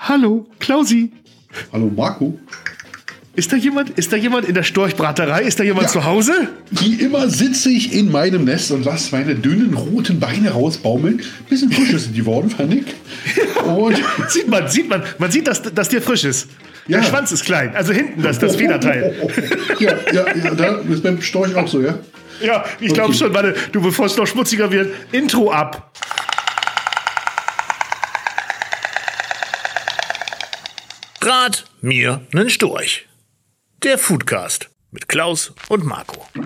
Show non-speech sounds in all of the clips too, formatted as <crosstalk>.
Hallo, Klausi. Hallo, Marco. Ist da jemand? Ist da jemand in der Storchbraterei? Ist da jemand Ja. zu Hause? Wie immer sitze ich in meinem Nest und lasse meine dünnen roten Beine rausbaumeln. Bisschen frischer sind die worden, fand ich. Und <laughs> Sieht man, sieht man. Man sieht, dass, dass dir frisch ist. Der Ja. Schwanz ist klein. Also hinten das, das Federteil. <laughs> ja, ja, ja, da ist beim Storch auch so, ja. Ja, ich glaube Okay. schon. Warte, du, bevor es noch schmutziger wird, Intro ab. Rat mir nen Storch. Der Foodcast mit Klaus und Marco. Ui,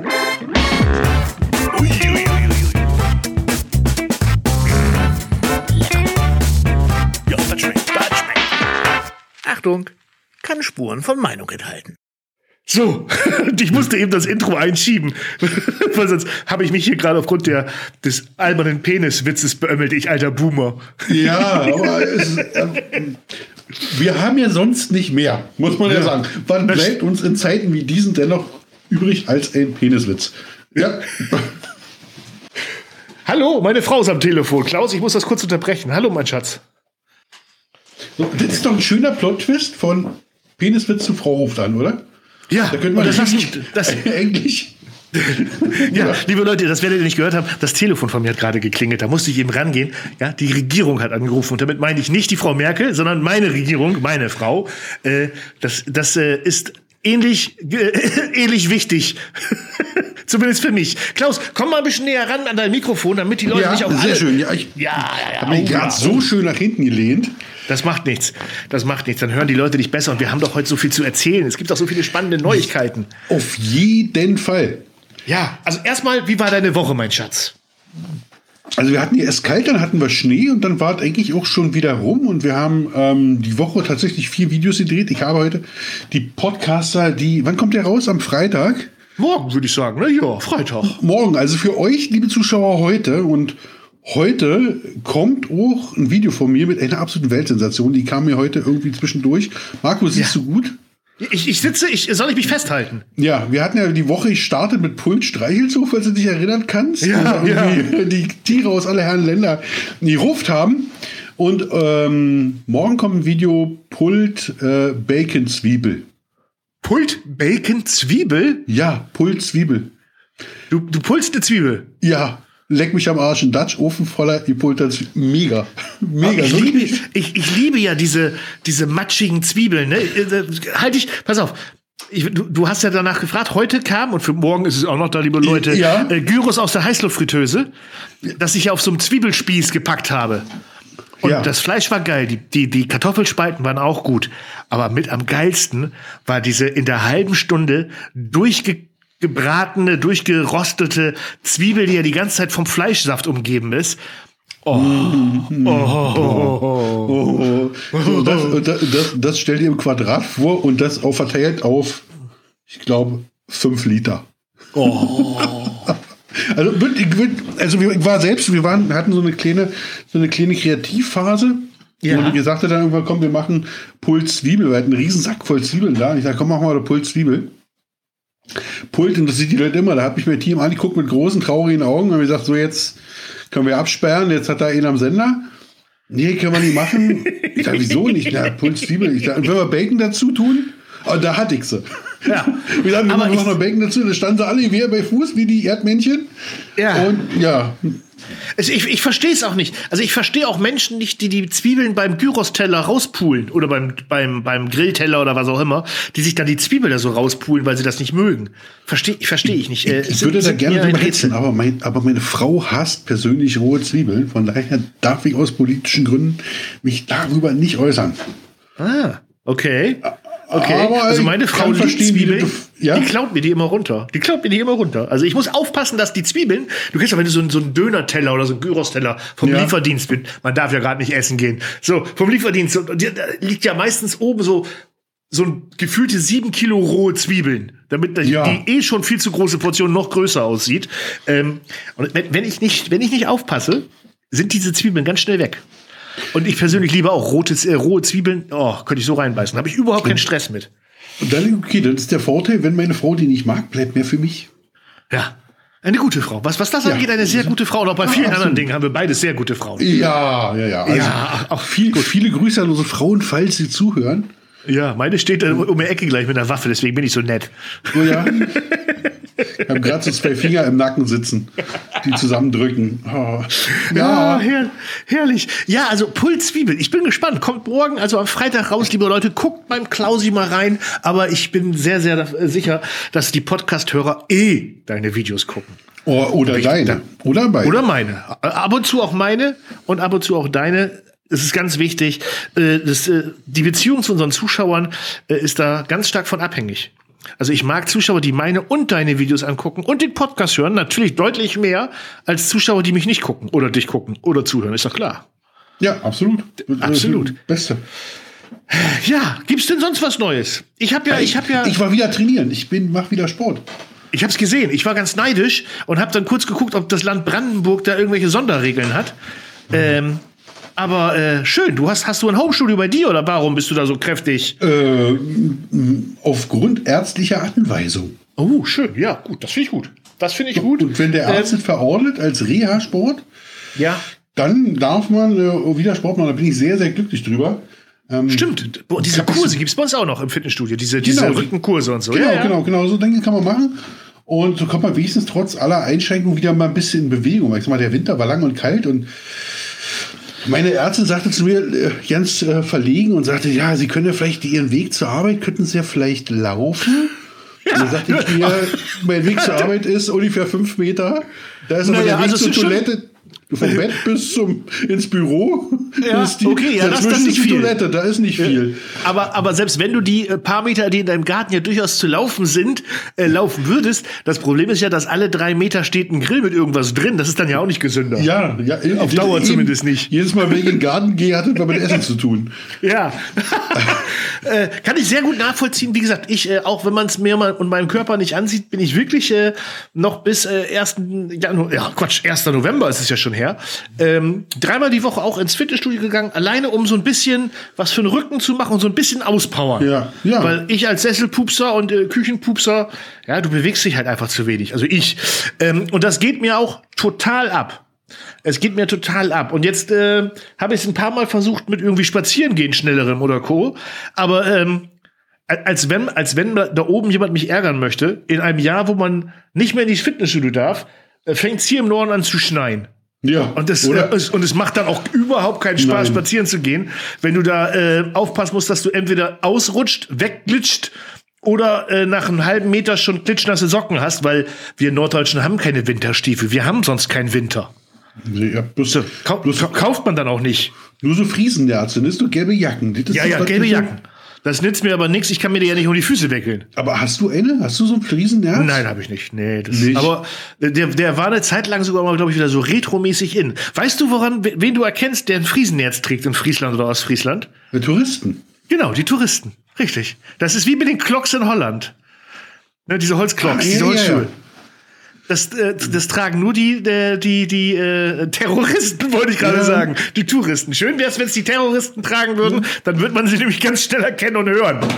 ui, ui, ui. Ja, das schmeckt, das schmeckt. Achtung, kann Spuren von Meinung enthalten. So, und <laughs> ich musste eben das Intro einschieben, <laughs> weil sonst habe ich mich hier gerade aufgrund der, des albernen Peniswitzes beömmelt, ich alter Boomer. Ja, aber es, ähm, wir haben ja sonst nicht mehr, muss man ja, Ja. sagen. Wann Das- bleibt uns in Zeiten wie diesen dennoch übrig als ein Peniswitz? Ja, <laughs> Hallo, meine Frau ist am Telefon. Klaus, ich muss das kurz unterbrechen. Hallo, mein Schatz. so, das ist doch ein schöner Plot-Twist von Peniswitz zu Frau ruft an, oder? Ja, Da könnte man das, <laughs> richtig- das, eigentlich. Ja, liebe Leute, das werdet ihr nicht gehört haben. Das Telefon von mir hat gerade geklingelt. Da musste ich eben rangehen. Ja, die Regierung hat angerufen. Und damit meine ich nicht die Frau Merkel, sondern meine Regierung, meine Frau. Äh, das das äh, ist ähnlich, äh, <laughs> ähnlich wichtig. <laughs> Zumindest für mich. Klaus, komm mal ein bisschen näher ran an dein Mikrofon, damit die Leute Ja, nicht auch sehr alle schön. Ja, ich Ja, ja, habe mich gerade so schön nach hinten gelehnt. Das macht nichts. Das macht nichts. Dann hören die Leute dich besser. Und wir haben doch heute so viel zu erzählen. Es gibt auch so viele spannende Neuigkeiten. Auf jeden Fall. Ja, also erstmal, wie war deine Woche, mein Schatz? Also wir hatten ja erst kalt, dann hatten wir Schnee und dann war es eigentlich auch schon wieder rum und wir haben ähm, die Woche tatsächlich vier Videos gedreht. Ich habe heute die Podcaster, die, wann kommt der raus? Am Freitag? Morgen würde ich sagen, ne? Ja, Freitag. Morgen, also für euch, liebe Zuschauer, heute und heute kommt auch ein Video von mir mit einer absoluten Weltsensation. Die kam mir heute irgendwie zwischendurch. Marco, siehst Ja. du gut? Ich, ich sitze, ich, soll ich mich festhalten? Ja, wir hatten ja die Woche gestartet mit Pult Streichelzoo, falls du dich erinnern kannst. Ja, wir irgendwie Die Tiere aus aller Herren Länder geruft haben. Und ähm, morgen kommt ein Video Pult äh, Bacon Zwiebel. Pult, Bacon, Zwiebel? Ja, Pult Zwiebel. Du, du pulst eine Zwiebel. Ja, leck mich am Arsch. Ein Dutch Ofen voller Zwiebel. Mega. <laughs> Mega. ich, wirklich. liebe, ich, ich liebe ja diese, diese matschigen Zwiebeln. Ne? Äh, Halt ich, pass auf. Ich, du, du hast ja danach gefragt, heute kam, und für morgen ist es auch noch da, liebe Leute, Ja. äh, Gyros aus der Heißluftfritteuse, das ich ja auf so einem Zwiebelspieß gepackt habe. Und Ja. das Fleisch war geil, die, die, die Kartoffelspalten waren auch gut. Aber mit am geilsten war diese in der halben Stunde durchgebratene, durchgerostete Zwiebel, die ja die ganze Zeit vom Fleischsaft umgeben ist. Oh, so, das, und das, das, das stellt ihr im Quadrat vor und das auch verteilt auf, ich glaube, fünf Liter. <laughs> Also, ich würd- also wir- ich war selbst, wir waren, wir hatten so eine kleine, so eine kleine Kreativphase. Ja. Und ich sagte dann irgendwann, komm, wir machen Puls Zwiebel. Wir hatten einen riesen Sack voll Zwiebeln da. Und ich sage, komm, mach mal Puls Zwiebel. Pult interessiert die Leute immer. Da hat mich mein Team angeguckt mit großen, traurigen Augen und mir gesagt, so jetzt können wir absperren. Jetzt hat da einer am Sender. Nee, können wir nicht machen. Ich sag, wieso nicht? Na, Puls Zwiebel. Ich sag, wenn wir Bacon dazu tun? Und da hatte ich sie. Ja. Wir sagen, wir Aber machen ich- noch Bacon dazu. Da standen sie alle wie bei Fuß, wie die Erdmännchen. Ja. Und ja, ich, ich verstehe es auch nicht. Also ich verstehe auch Menschen nicht, die die Zwiebeln beim Gyros-Teller rauspulen oder beim, beim, beim Grillteller oder was auch immer, die sich dann die Zwiebel da so rauspulen, weil sie das nicht mögen. Verstehe versteh ich nicht. Äh, ich würde sind- da sind gerne drüber hetzen, aber, mein, aber meine Frau hasst persönlich rohe Zwiebeln. Von daher darf ich aus politischen Gründen mich darüber nicht äußern. Ah, okay. Okay, Aber also meine Frau liebt Zwiebeln, du- ja? die klaut mir die immer runter. Die klaut mir die immer runter. Also ich muss aufpassen, dass die Zwiebeln, du kennst ja, wenn du so, einen- so einen Döner-Teller oder so einen Gyros-Teller vom Ja. Lieferdienst bist, man darf ja gerade nicht essen gehen. So, vom Lieferdienst, so, da liegt ja meistens oben so, so ein gefühlte sieben Kilo rohe Zwiebeln, damit die, Ja. die eh schon viel zu große Portion noch größer aussieht. Ähm, und wenn, wenn ich nicht, wenn ich nicht aufpasse, sind diese Zwiebeln ganz schnell weg. Und ich persönlich liebe auch rote, äh, rohe Zwiebeln. Oh, könnte ich so reinbeißen. Habe ich überhaupt keinen Stress mit. Und dann, okay, das ist der Vorteil, wenn meine Frau die nicht mag, bleibt mehr für mich. Ja. Eine gute Frau. Was, was das angeht, eine sehr gute Frau. Und auch bei vielen anderen Dingen haben wir beide sehr gute Frauen. Ja, ja, ja. Also Ja, auch viel, viele Grüße an unsere Frauen, falls sie zuhören. Ja, meine steht äh, um die Ecke gleich mit einer Waffe, deswegen bin ich so nett. Oh ja. Ich habe gerade so zwei Finger im Nacken sitzen, die zusammendrücken. Oh. Ja, Ja, her herrlich. Ja, also Pulszwiebel. Ich bin gespannt. Kommt morgen, also am Freitag raus, liebe Leute. Guckt beim Klausi mal rein. Aber ich bin sehr, sehr sicher, dass die Podcast-Hörer eh deine Videos gucken. Oh, oder deine. Oder beide. Oder meine. Ab und zu auch meine und ab und zu auch deine. Es ist ganz wichtig. äh, Das, äh, die Beziehung zu unseren Zuschauern äh, ist da ganz stark von abhängig. Also ich mag Zuschauer, die meine und deine Videos angucken und den Podcast hören, natürlich deutlich mehr als Zuschauer, die mich nicht gucken oder dich gucken oder zuhören, ist doch klar. Ja, absolut. Absolut. Das Beste. Ja, gibt's denn sonst was Neues? Ich habe ja, ich habe ja, Ich war wieder trainieren. Ich bin, mach wieder Sport. ich habe es gesehen. Ich war ganz neidisch und habe dann kurz geguckt, ob das Land Brandenburg da irgendwelche Sonderregeln hat. Ähm, aber äh, schön. Du hast, hast du ein Homestudio bei dir oder warum bist du da so kräftig? Äh, m- aufgrund ärztlicher Anweisung. Oh, schön. Ja, gut. Das finde ich gut. Das finde ich gut. Und wenn der Arzt Ähm, es verordnet als Reha-Sport, ja, dann darf man äh, wieder Sport machen. Da bin ich sehr, sehr glücklich drüber. Ähm, stimmt. Boah, diese Kurse gibt's bei uns auch noch im Fitnessstudio. Diese, diese Genau. Rückenkurse und so. Genau, ja, ja. genau, genau. So Dinge kann man machen. Und so kommt man wenigstens trotz aller Einschränkungen wieder mal ein bisschen in Bewegung. Ich sag mal, der Winter war lang und kalt und meine Ärztin sagte zu mir äh, ganz äh, verlegen und sagte, ja, Sie können ja vielleicht Ihren Weg zur Arbeit, könnten Sie ja vielleicht laufen. Ja. Dann sagte ich mir, mein Weg zur Arbeit ist ungefähr fünf Meter. Da ist aber Naja, der Weg also zur Toilette. Vom <laughs> Bett bis zum ins Büro. Ja, ist die, okay, ja, das- das ist die viel. Toilette, da ist nicht viel. Aber, aber selbst wenn du die äh, paar Meter, die in deinem Garten ja durchaus zu laufen sind, äh, laufen würdest, das Problem ist ja, dass alle drei Meter steht ein Grill mit irgendwas drin. Das ist dann ja auch nicht gesünder. Ja, ja Auf eben- Dauer eben. zumindest nicht. Jedes Mal, wenn ich in den Garten gehe, hat das mit Essen zu tun. <laughs> Ja. <laughs> äh, kann ich sehr gut nachvollziehen. Wie gesagt, ich, äh, auch wenn man es mir mal und meinem Körper nicht ansieht, bin ich wirklich äh, noch bis äh, 1. Januar, ja Quatsch, 1. November ist es ja schon her, ähm, dreimal die Woche auch ins Fitnessstudio gegangen, alleine um so ein bisschen was für den Rücken zu machen und so ein bisschen auspowern. Ja, ja. Weil ich als Sesselpupser und äh, Küchenpupser, ja, du bewegst dich halt einfach zu wenig. Also ich. Ähm, und das geht mir auch total ab. Es geht mir total ab. Und jetzt äh, habe ich es ein paar Mal versucht mit irgendwie spazieren gehen, schnellerem oder Co. Aber ähm, als wenn, als wenn da oben jemand mich ärgern möchte, in einem Jahr, wo man nicht mehr in die Fitnessstudio darf, fängt es hier im Norden an zu schneien. Ja, Und, das, oder? äh, es, und es macht dann auch überhaupt keinen Spaß, Nein. spazieren zu gehen, wenn du da äh, aufpassen musst, dass du entweder ausrutscht, wegglitscht oder äh, nach einem halben Meter schon klitschnasse Socken hast, weil wir Norddeutschen haben keine Winterstiefel. Wir haben sonst keinen Winter. ja, bloß, Kau bloß, ka- kauft man dann auch nicht. nur so Friesen der Arzt, ist du gelbe Jacken. Das Ja, ja, gelbe ich so- Jacken. Das nützt mir aber nichts. Ich kann mir die ja nicht um die Füße wickeln. Aber hast du eine? Hast du so einen Friesennerz? Nein, habe ich nicht. Nee, das, Nicht? aber der, der war eine Zeit lang sogar mal, glaube ich, wieder so retromäßig in. Weißt du, woran, wen du erkennst, der ein Friesennerz trägt in Friesland oder Ostfriesland? Für Touristen. Genau, die Touristen. Richtig. Das ist wie mit den Clocks in Holland. Ne, diese Holzclocks, Ah, ja, diese ja, Holzschuhe. ja. Das, äh, das tragen nur die, äh, die, die äh, Terroristen, wollte ich gerade Ja. sagen. Die Touristen. Schön wäre es, wenn es die Terroristen tragen würden. Dann wird man sie nämlich ganz schnell erkennen und hören. <laughs>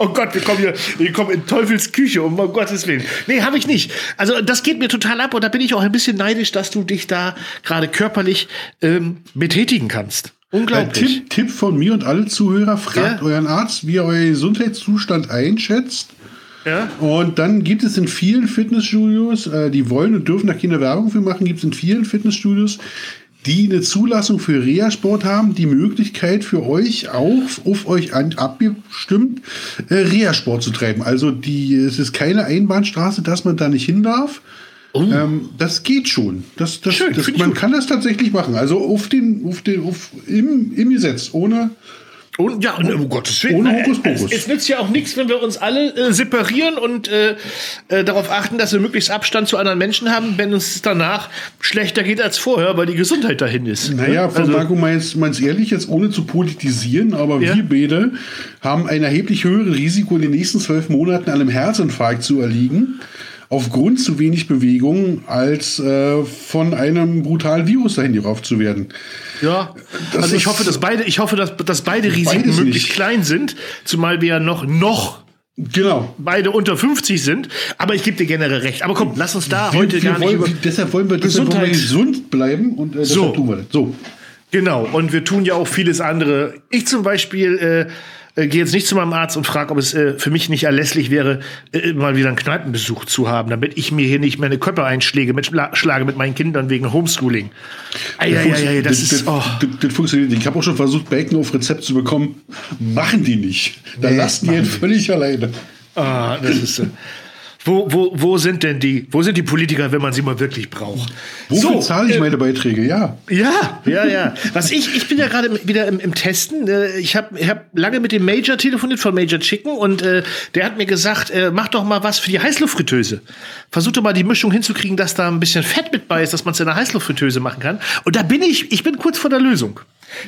Oh Gott, wir kommen hier, wir kommen in Teufels Küche, um Gottes Willen. Nee, habe ich nicht. Also das geht mir total ab und da bin ich auch ein bisschen neidisch, dass du dich da gerade körperlich ähm, betätigen kannst. Äh, Unglaublich. Tipp, Tipp von mir und alle Zuhörer, fragt Ja. euren Arzt, wie er euren Gesundheitszustand einschätzt. Ja? Und dann gibt es in vielen Fitnessstudios, äh, die wollen und dürfen da keine Werbung für machen, gibt es in vielen Fitnessstudios, die eine Zulassung für Reha-Sport haben, die Möglichkeit für euch auch auf euch an, abgestimmt, äh, Reha-Sport zu treiben. Also die, es ist keine Einbahnstraße, dass man da nicht hin darf. Ähm, das geht schon. Das, das, Oh. Schön, das, man kann das tatsächlich machen. Also auf den, auf den, auf, im, im Gesetz, ohne. Und ja, und, um Gottes Willen. Ohne Äh, Hokuspokus. Es, es nützt ja auch nichts, wenn wir uns alle äh, separieren und äh, äh, darauf achten, dass wir möglichst Abstand zu anderen Menschen haben, wenn uns danach schlechter geht als vorher, weil die Gesundheit dahin ist. Naja, von also, Marco meins, meins ehrlich, jetzt ohne zu politisieren, aber Ja. wir beide haben ein erheblich höheres Risiko, in den nächsten zwölf Monaten an einem Herzinfarkt zu erliegen, aufgrund zu wenig Bewegung, als äh, von einem brutalen Virus dahin gerauft zu werden. ja, Das also ich hoffe, dass beide, ich hoffe, dass, dass beide Risiken möglichst nicht. klein sind, zumal wir ja noch, noch Genau. beide unter 50 sind. Aber ich gebe dir generell recht. Aber komm, lass uns da heute wir gar nicht wollen, über deshalb wollen wir, deshalb wollen wir gesund bleiben und äh, So. tun wir das. So. Genau, und wir tun ja auch vieles andere. Ich zum Beispiel äh, äh, gehe jetzt nicht zu meinem Arzt und frage, ob es äh, für mich nicht erlässlich wäre, äh, mal wieder einen Kneipenbesuch zu haben, damit ich mir hier nicht meine Köpfe einschläge mit, schlage mit meinen Kindern wegen Homeschooling. Eieiei, das ist. Oh. das, das funktioniert nicht. Ich habe auch schon versucht, Bacon auf Rezept zu bekommen. Machen die nicht. Da Nee, lassen die ihn völlig alleine. Ah, das ist. Wo, wo, wo sind denn die, wo sind die Politiker, wenn man sie mal wirklich braucht? Wofür zahle ich äh, meine Beiträge? Ja. Ja, ja, ja. Was ich, ich bin ja gerade wieder im, im Testen. Äh, Ich habe ich hab lange mit dem Major telefoniert von Major Chicken und äh, der hat mir gesagt, äh, mach doch mal was für die Heißluftfritteuse. Versuch doch mal die Mischung hinzukriegen, dass da ein bisschen Fett mit bei ist, dass man es in der Heißluftfritteuse machen kann. Und da bin ich, ich bin kurz vor der Lösung.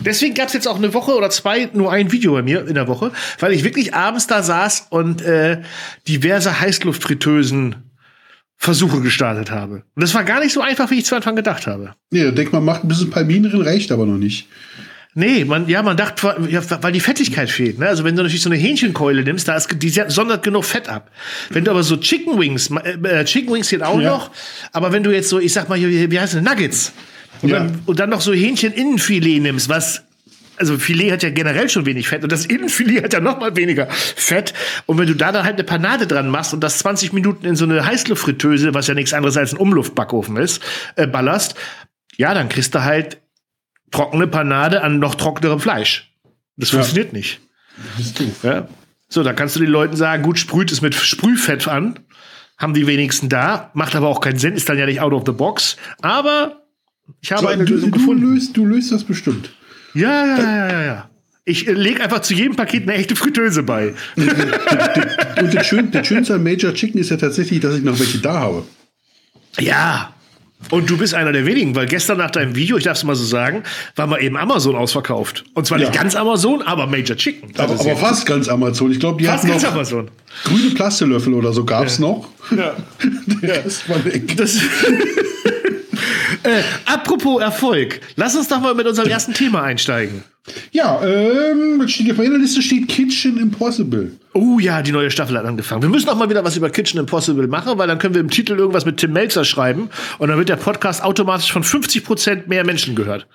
Deswegen gab es jetzt auch eine Woche oder zwei nur ein Video bei mir in der Woche, weil ich wirklich abends da saß und äh, diverse Heißluftfritteusen Versuche gestartet habe. Und das war gar nicht so einfach, wie ich zu Anfang gedacht habe. Nee, da denkt man, macht ein bisschen Palmin drin, reicht aber noch nicht. Nee, man, ja, man dachte, weil die Fettigkeit fehlt. Ne? Also wenn du natürlich so eine Hähnchenkeule nimmst, da ist die sondert genug Fett ab. Wenn du aber so Chicken Wings, äh, Chicken Wings geht auch Ja. noch, aber wenn du jetzt so, ich sag mal, hier, wie heißt das, Nuggets und, Ja. dann, und dann noch so Hähnchen-Innenfilet nimmst, was also Filet hat ja generell schon wenig Fett und das <laughs> Innenfilet hat ja noch mal weniger Fett. Und wenn du da dann halt eine Panade dran machst und das 20 Minuten in so eine Heißluftfritteuse, was ja nichts anderes als ein Umluftbackofen ist, äh, ballerst, ja, dann kriegst du halt trockene Panade an noch trockenerem Fleisch. Das Ja. funktioniert nicht. Das. Ja. So, dann kannst du den Leuten sagen, gut, sprüht es mit Sprühfett an. Haben die wenigsten da, macht aber auch keinen Sinn, ist dann ja nicht out of the box. Aber ich habe So, eine du, Lösung du, gefunden. löst, du löst das bestimmt. Ja, ja, ja, ja, ja. Ich äh, lege einfach zu jedem Paket eine echte Fritteuse bei. Und das, Schön, das Schönste an Major Chicken ist ja tatsächlich, dass ich noch welche da habe. Ja. Und du bist einer der wenigen, weil gestern nach deinem Video, ich darf es mal so sagen, war mal eben Amazon ausverkauft. Und zwar nicht Ja. ganz Amazon, aber Major Chicken. Aber, ist aber ja- fast ganz Amazon. Ich glaube, die fast hatten ganz noch Amazon. grüne Plastelöffel oder so gab es noch. Ja. <laughs> Das war weg. Das <laughs> äh, apropos Erfolg, lass uns doch mal mit unserem ersten Thema einsteigen. Ja, ähm, das steht auf meiner Liste steht Kitchen Impossible. Oh ja, die neue Staffel hat angefangen. Wir müssen auch mal wieder was über Kitchen Impossible machen, weil dann können wir im Titel irgendwas mit Tim Melzer schreiben und dann wird der Podcast automatisch von 50% mehr Menschen gehört.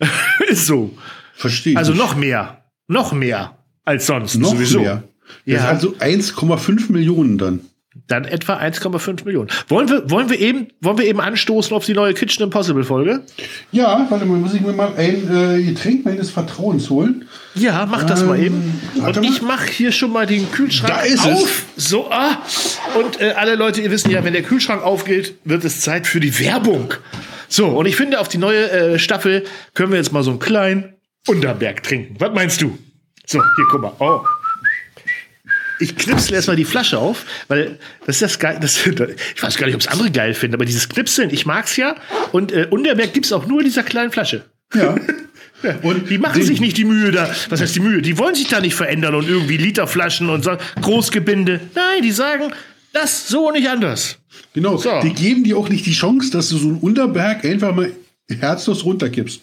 <laughs> Ist so. Verstehe. Also noch mehr. Noch mehr als sonst. noch sowieso. mehr. Ja. Ja. Also 1,5 Millionen dann. Dann etwa 1,5 Millionen. Wollen wir, wollen, wir eben, wollen wir eben anstoßen auf die neue Kitchen Impossible Folge? Ja, warte mal, muss ich mir mal ein äh, Getränk meines Vertrauens holen. Ja, mach das mal Ähm, eben. warte Und mal. ich mache hier schon mal den Kühlschrank Da ist es. auf. So, ah. Und äh, alle Leute, ihr wissen ja, wenn der Kühlschrank aufgeht, wird es Zeit für die Werbung. So, und ich finde, auf die neue äh, Staffel können wir jetzt mal so einen kleinen Unterberg trinken. Was meinst du? So, hier, guck mal. Oh. Ich knipsel erstmal die Flasche auf, weil das ist das geil. Das, <laughs> ich weiß gar nicht, ob es andere geil finden, aber dieses Knipseln, ich mag's ja. Und äh, Unterberg gibt's auch nur in dieser kleinen Flasche. Ja. <laughs> Und die machen den- sich nicht die Mühe da. Was heißt die Mühe? Die wollen sich da nicht verändern und irgendwie Literflaschen und so Großgebinde. Nein, die sagen, das so und nicht anders. Genau. So. Die geben dir auch nicht die Chance, dass du so einen Unterberg einfach mal herzlos runterkippst.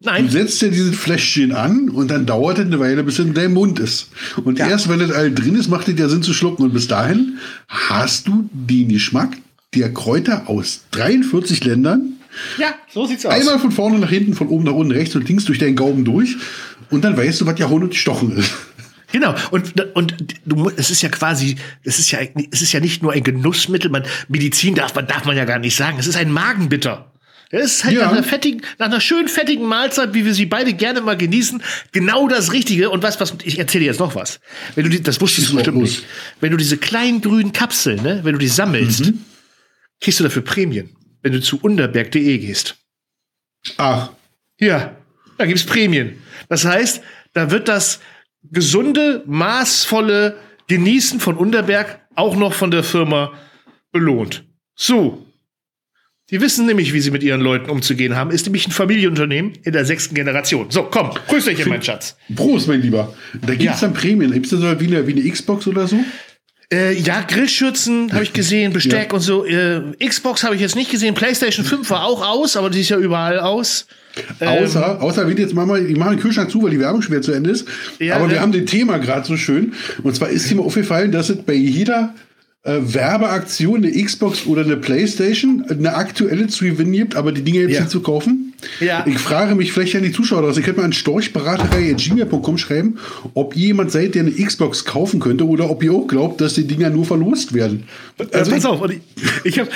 Du Nein, setzt ja dieses Fläschchen an und dann dauert es eine Weile, bis es in deinem Mund ist. Und Ja. erst wenn das all drin ist, macht es ja Sinn zu schlucken. Und bis dahin hast du den Geschmack der Kräuter aus 43 Ländern. ja, so sieht's aus. Einmal von vorne nach hinten, von oben nach unten, rechts und links durch deinen Gaumen durch. Und dann weißt du, was Jahrhundert gestochen ist. Genau. Und, und du, es ist ja quasi, es ist ja, es ist ja nicht nur ein Genussmittel. Man, Medizin darf man, darf man ja gar nicht sagen. Es ist ein Magenbitter. Es ist halt Ja. nach einer fettigen, nach einer schön fettigen Mahlzeit, wie wir sie beide gerne mal genießen, genau das Richtige. Und was, was, ich erzähle dir jetzt noch was. Wenn du die, das wusstest du bestimmt nicht. Wenn du diese kleinen grünen Kapseln, ne, wenn du die sammelst, Mhm. kriegst du dafür Prämien. Wenn du zu unterberg.de gehst. Ach, Ja, da gibt's Prämien. Das heißt, da wird das gesunde, maßvolle Genießen von Unterberg auch noch von der Firma belohnt. So. Die wissen nämlich, wie sie mit ihren Leuten umzugehen haben. Ist nämlich ein Familienunternehmen in der sechsten Generation. So, komm, grüß dich, mein Schatz. Prost, mein Lieber. Da gibt es Ja. dann Prämien. Gibt es da so wie eine, wie eine Xbox oder so? Äh, ja, Grillschürzen habe ich gesehen, Besteck Ja. und so. Äh, Xbox habe ich jetzt nicht gesehen. PlayStation 5 war auch aus, aber die ist ja überall aus. Ähm, Außer, außer wenn jetzt machen wir, ich mache den Kühlschrank zu, weil die Werbung schwer zu Ende ist. Ja, Aber wir ne? haben den Thema gerade so schön. Und zwar ist mir aufgefallen, dass es bei jeder äh, Werbeaktion eine Xbox oder eine Playstation eine aktuelle zu gewinnen gibt, aber die Dinge jetzt Ja. nicht zu kaufen. Ja. Ich frage mich vielleicht an die Zuschauer aus. Ihr könnt mal an storchberaterei.gmail.com schreiben, ob jemand seid, der eine Xbox kaufen könnte oder ob ihr auch glaubt, dass die Dinger nur verlost werden. Also pass auf, ich, ich hab,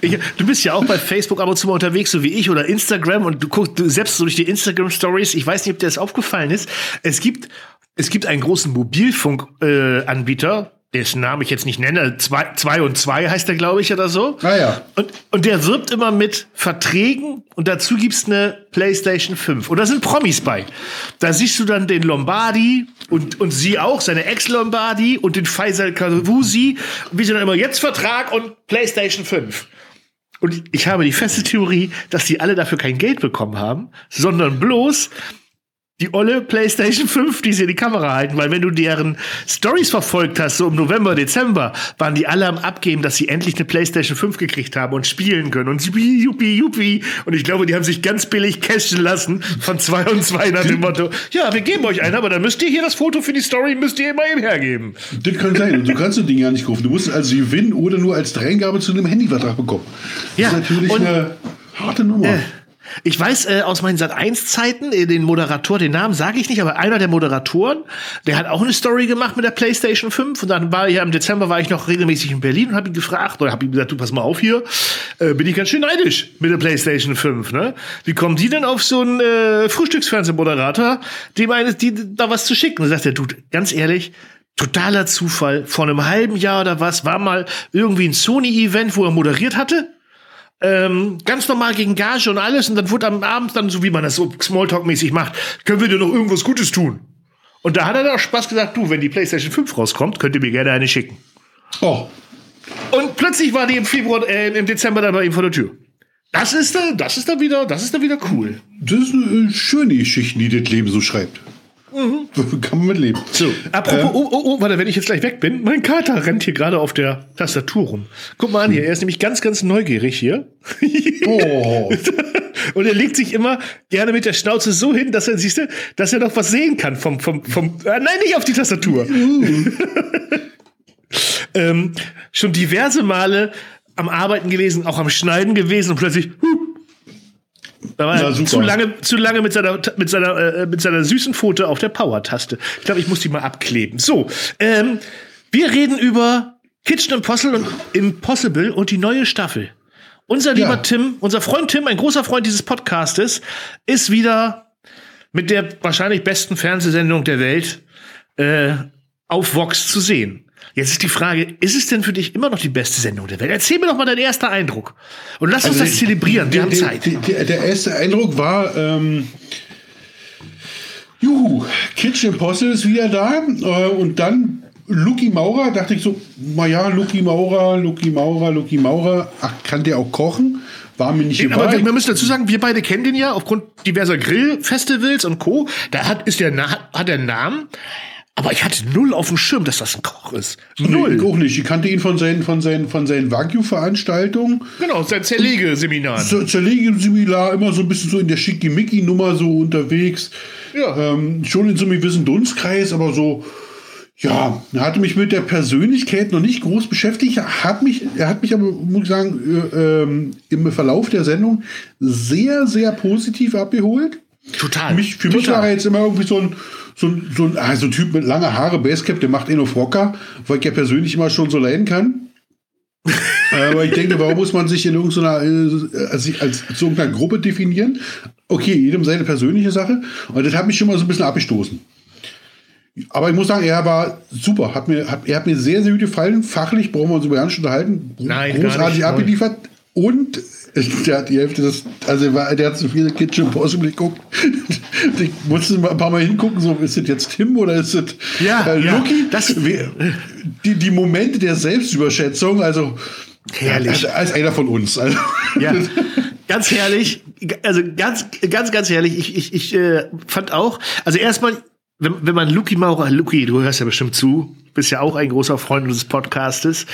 ich, du bist ja auch bei Facebook ab und zu mal unterwegs, so wie ich, oder Instagram, und du guckst du selbst so durch die Instagram-Stories. Ich weiß nicht, ob dir das aufgefallen ist. Es gibt, es gibt einen großen Mobilfunk-Anbieter, äh, dessen Namen ich jetzt nicht nenne. Zwei, zwei und zwei heißt der, glaube ich, oder so. Ah ja. Und, und der wirbt immer mit Verträgen und dazu gibt's eine PlayStation 5. Und da sind Promis bei. Da siehst du dann den Lombardi und, und sie auch, seine Ex-Lombardi und den Faisal Kavusi. Wie sie dann immer jetzt Vertrag und PlayStation 5. Und ich habe die feste Theorie, dass die alle dafür kein Geld bekommen haben, sondern bloß die olle PlayStation <laughs> 5, die sie in die Kamera halten, weil wenn du deren Stories verfolgt hast, so im November, Dezember, waren die alle am Abgeben, dass sie endlich eine PlayStation 5 gekriegt haben und spielen können und juppie, juppie, juppie. Und ich glaube, die haben sich ganz billig cashen lassen von zwei und zwei nach dem Motto, ja, wir geben euch einen, aber dann müsst ihr hier das Foto für die Story, müsst ihr immer eben hergeben. Das kann sein. Und du kannst das Ding ja nicht kaufen. Du musst es also gewinnen oder nur als Dreingabe zu einem Handyvertrag bekommen. Das Ja, ist natürlich und- eine harte Nummer. Ich weiß äh, aus meinen Sat 1 Zeiten, äh, den Moderator, den Namen sage ich nicht, aber einer der Moderatoren, der hat auch eine Story gemacht mit der PlayStation 5 und dann war ich ja im Dezember war ich noch regelmäßig in Berlin und habe ihn gefragt oder habe ihm gesagt, du pass mal auf hier, äh, bin ich ganz schön neidisch mit der PlayStation 5, ne? Wie kommen die denn auf so einen äh, Frühstücksfernsehmoderator, dem eines die da was zu schicken? Und sagt er, du, ganz ehrlich, totaler Zufall, vor einem halben Jahr oder was, war mal irgendwie ein Sony-Event, wo er moderiert hatte ähm, ganz normal gegen Gage und alles und dann wurde am Abend dann, so wie man das so Smalltalk-mäßig macht, können wir dir noch irgendwas Gutes tun? Und da hat er doch Spaß gesagt, du, wenn die PlayStation 5 rauskommt, könnt ihr mir gerne eine schicken. Oh, Und plötzlich war die im Februar, äh, im Dezember dann bei ihm vor der Tür. Das ist da, das ist da wieder, das ist da wieder cool. das ist eine äh, schöne Geschichte, die das Leben so schreibt. <laughs> Kann man mitleben. So, apropos, oh, oh, oh, warte, wenn ich jetzt gleich weg bin, mein Kater rennt hier gerade auf der Tastatur rum. Guck mal an hier, er ist nämlich ganz, ganz neugierig hier. Oh, <laughs> Und er legt sich immer gerne mit der Schnauze so hin, dass er, siehst du, dass er noch was sehen kann vom, vom, vom, äh, nein, nicht auf die Tastatur. <laughs> ähm, schon diverse Male am Arbeiten gewesen, auch am Schneiden gewesen und plötzlich, huh, er super. zu lange, zu lange mit seiner, mit seiner, äh, mit seiner süßen Pfote auf der Power-Taste. Ich glaube, ich muss die mal abkleben. So, ähm, wir reden über Kitchen Impossible und, Impossible und die neue Staffel. Unser lieber Ja. Tim, unser Freund Tim, ein großer Freund dieses Podcastes, ist wieder mit der wahrscheinlich besten Fernsehsendung der Welt äh, auf Vox zu sehen. Jetzt ist die Frage, ist es denn für dich immer noch die beste Sendung der Welt? Erzähl mir doch mal deinen ersten Eindruck. Und lass uns das zelebrieren. Wir haben Zeit. Der, erste Eindruck war, ähm, juhu, Kitchen Impossible ist wieder da. Äh, und dann Lucky Maurer, dachte ich so, naja, Lucky Maurer, Lucky Maurer, Lucky Maurer. Ach, kann der auch kochen? War mir nicht Aber wir, wir müssen dazu sagen, wir beide kennen den ja aufgrund diverser Grillfestivals und Co. Da hat, ist der, hat der Namen. Aber ich hatte null auf dem Schirm, dass das ein Koch ist. Null. Ich Null. auch nicht. Ich kannte ihn von seinen, von seinen, von seinen Wagyu-Veranstaltungen. Genau, sein Zerlegeseminar. Zur Zerlege-Seminar immer so ein bisschen so in der Schickimicki-Nummer so unterwegs. Ja. Ähm, schon in so einem gewissen Dunstkreis, aber so, ja, er hatte mich mit der Persönlichkeit noch nicht groß beschäftigt. Er hat mich, er hat mich aber, muss ich sagen, äh, ähm, im Verlauf der Sendung sehr, sehr positiv abgeholt. Total. Mich, für mich war er jetzt immer irgendwie so ein, so ein, so ein, ah, so ein Typ mit langer Haare, Basecap, der macht eh nur Frocker, weil ich ja persönlich immer schon so leiden kann. <laughs> Aber ich denke, warum muss man sich in irgendeiner, äh, als, als, als irgendeiner Gruppe definieren? Okay, jedem seine persönliche Sache. Und das hat mich schon mal so ein bisschen abgestoßen. Aber ich muss sagen, er war super. Hat mir, hat, er hat mir sehr, sehr gut gefallen. Fachlich brauchen wir uns über gar nicht unterhalten. Nein, Großartig abgeliefert. Und der hat die Hälfte des, also er der hat so viele Kitchen Impossible geguckt. <laughs> Ich musste mal ein paar Mal hingucken, so ist das jetzt Tim oder ist das Ja, äh, ja, Lucky? das- Wer- die, die Momente der Selbstüberschätzung, also Herrlich. ja, als einer von uns. Also, Ja, <laughs> ganz herrlich. Also ganz, ganz, ganz herrlich. Ich, ich, ich äh, fand auch, also erstmal, wenn, wenn man Luki Maurer, Luki, du hörst ja bestimmt zu, bist ja auch ein großer Freund unseres Podcastes.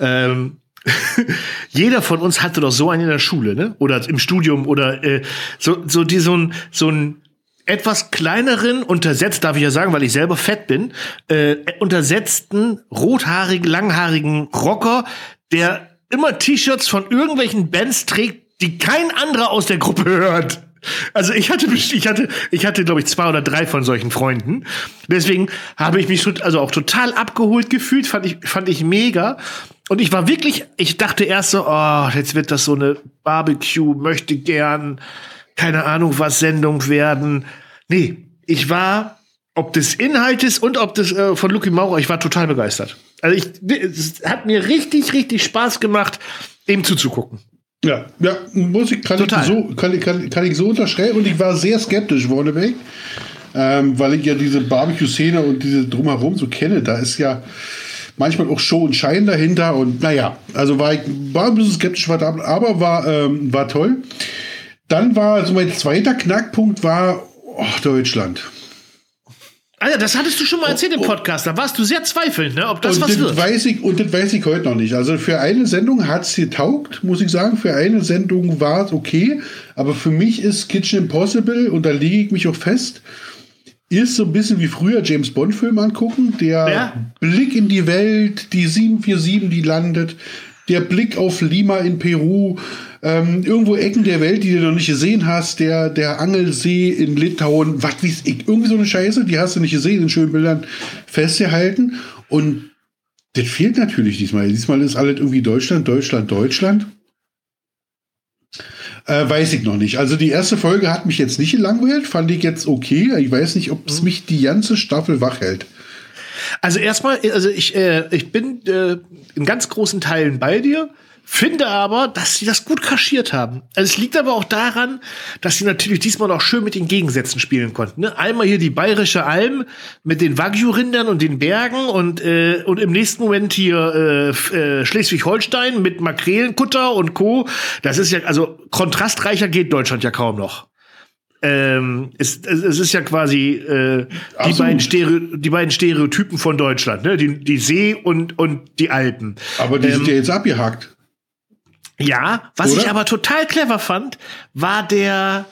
Ähm, <laughs> jeder von uns hatte doch so einen in der Schule, ne? Oder im Studium oder äh, so, so die so ein, so ein etwas kleineren, untersetzt, darf ich ja sagen, weil ich selber fett bin, äh, untersetzten, rothaarigen, langhaarigen Rocker, der immer T-Shirts von irgendwelchen Bands trägt, die kein anderer aus der Gruppe hört. Also ich hatte, ich hatte, ich hatte, glaube ich, zwei oder drei von solchen Freunden. Deswegen habe ich mich also auch total abgeholt gefühlt, fand ich, fand ich mega. Und ich war wirklich, ich dachte erst so, oh, jetzt wird das so eine Barbecue, möchte gern, keine Ahnung was Sendung werden. Nee, ich war, ob des Inhaltes und ob das äh, von Lucky Maurer, ich war total begeistert. Also ich, es hat mir richtig, richtig Spaß gemacht, dem zuzugucken. Ja, ja, muss ich, kann, ich so, kann, kann, kann ich so unterschreiben und ich war sehr skeptisch vorneweg, ähm, weil ich ja diese Barbecue-Szene und diese Drumherum so kenne. Da ist ja manchmal auch Show und Schein dahinter und naja, also war ich war ein bisschen skeptisch, war da, aber war, ähm, war toll. Dann war, also mein zweiter Knackpunkt war oh, Deutschland. Alter, das hattest du schon mal erzählt im oh, oh. Podcast. Da warst du sehr zweifelnd, ne, ob das und was das wird. Weiß ich, und das weiß ich heute noch nicht. Also für eine Sendung hat es getaugt, muss ich sagen. Für eine Sendung war es okay. Aber für mich ist Kitchen Impossible, und da lege ich mich auch fest, ist so ein bisschen wie früher James Bond-Film angucken. Der ja. Blick in die Welt, die 747, die landet, der Blick auf Lima in Peru, ähm, irgendwo Ecken der Welt, die du noch nicht gesehen hast, der, der Angelsee in Litauen, was weiß ich, irgendwie so eine Scheiße, die hast du nicht gesehen, in schönen Bildern festgehalten. Und das fehlt natürlich diesmal. Diesmal ist alles irgendwie Deutschland, Deutschland, Deutschland. Äh, weiß ich noch nicht. Also die erste Folge hat mich jetzt nicht gelangweilt, fand ich jetzt okay. Ich weiß nicht, ob es mhm. mich die ganze Staffel wach hält. Also erstmal, also ich, äh, ich bin äh, in ganz großen Teilen bei dir. Finde aber, dass sie das gut kaschiert haben. Also es liegt aber auch daran, dass sie natürlich diesmal auch schön mit den Gegensätzen spielen konnten. Ne? Einmal hier die bayerische Alm mit den Wagyu-Rindern und den Bergen und, äh, und im nächsten Moment hier äh, äh, Schleswig-Holstein mit Makrelenkutter und Co. Das ist ja, also kontrastreicher geht Deutschland ja kaum noch. Ähm, es, es ist ja quasi äh, die, beiden Stereo, die beiden Stereotypen von Deutschland, ne? die, die See und, und die Alpen. Aber die ähm, sind ja jetzt abgehakt. Ja, was oder? ich aber total clever fand, war der,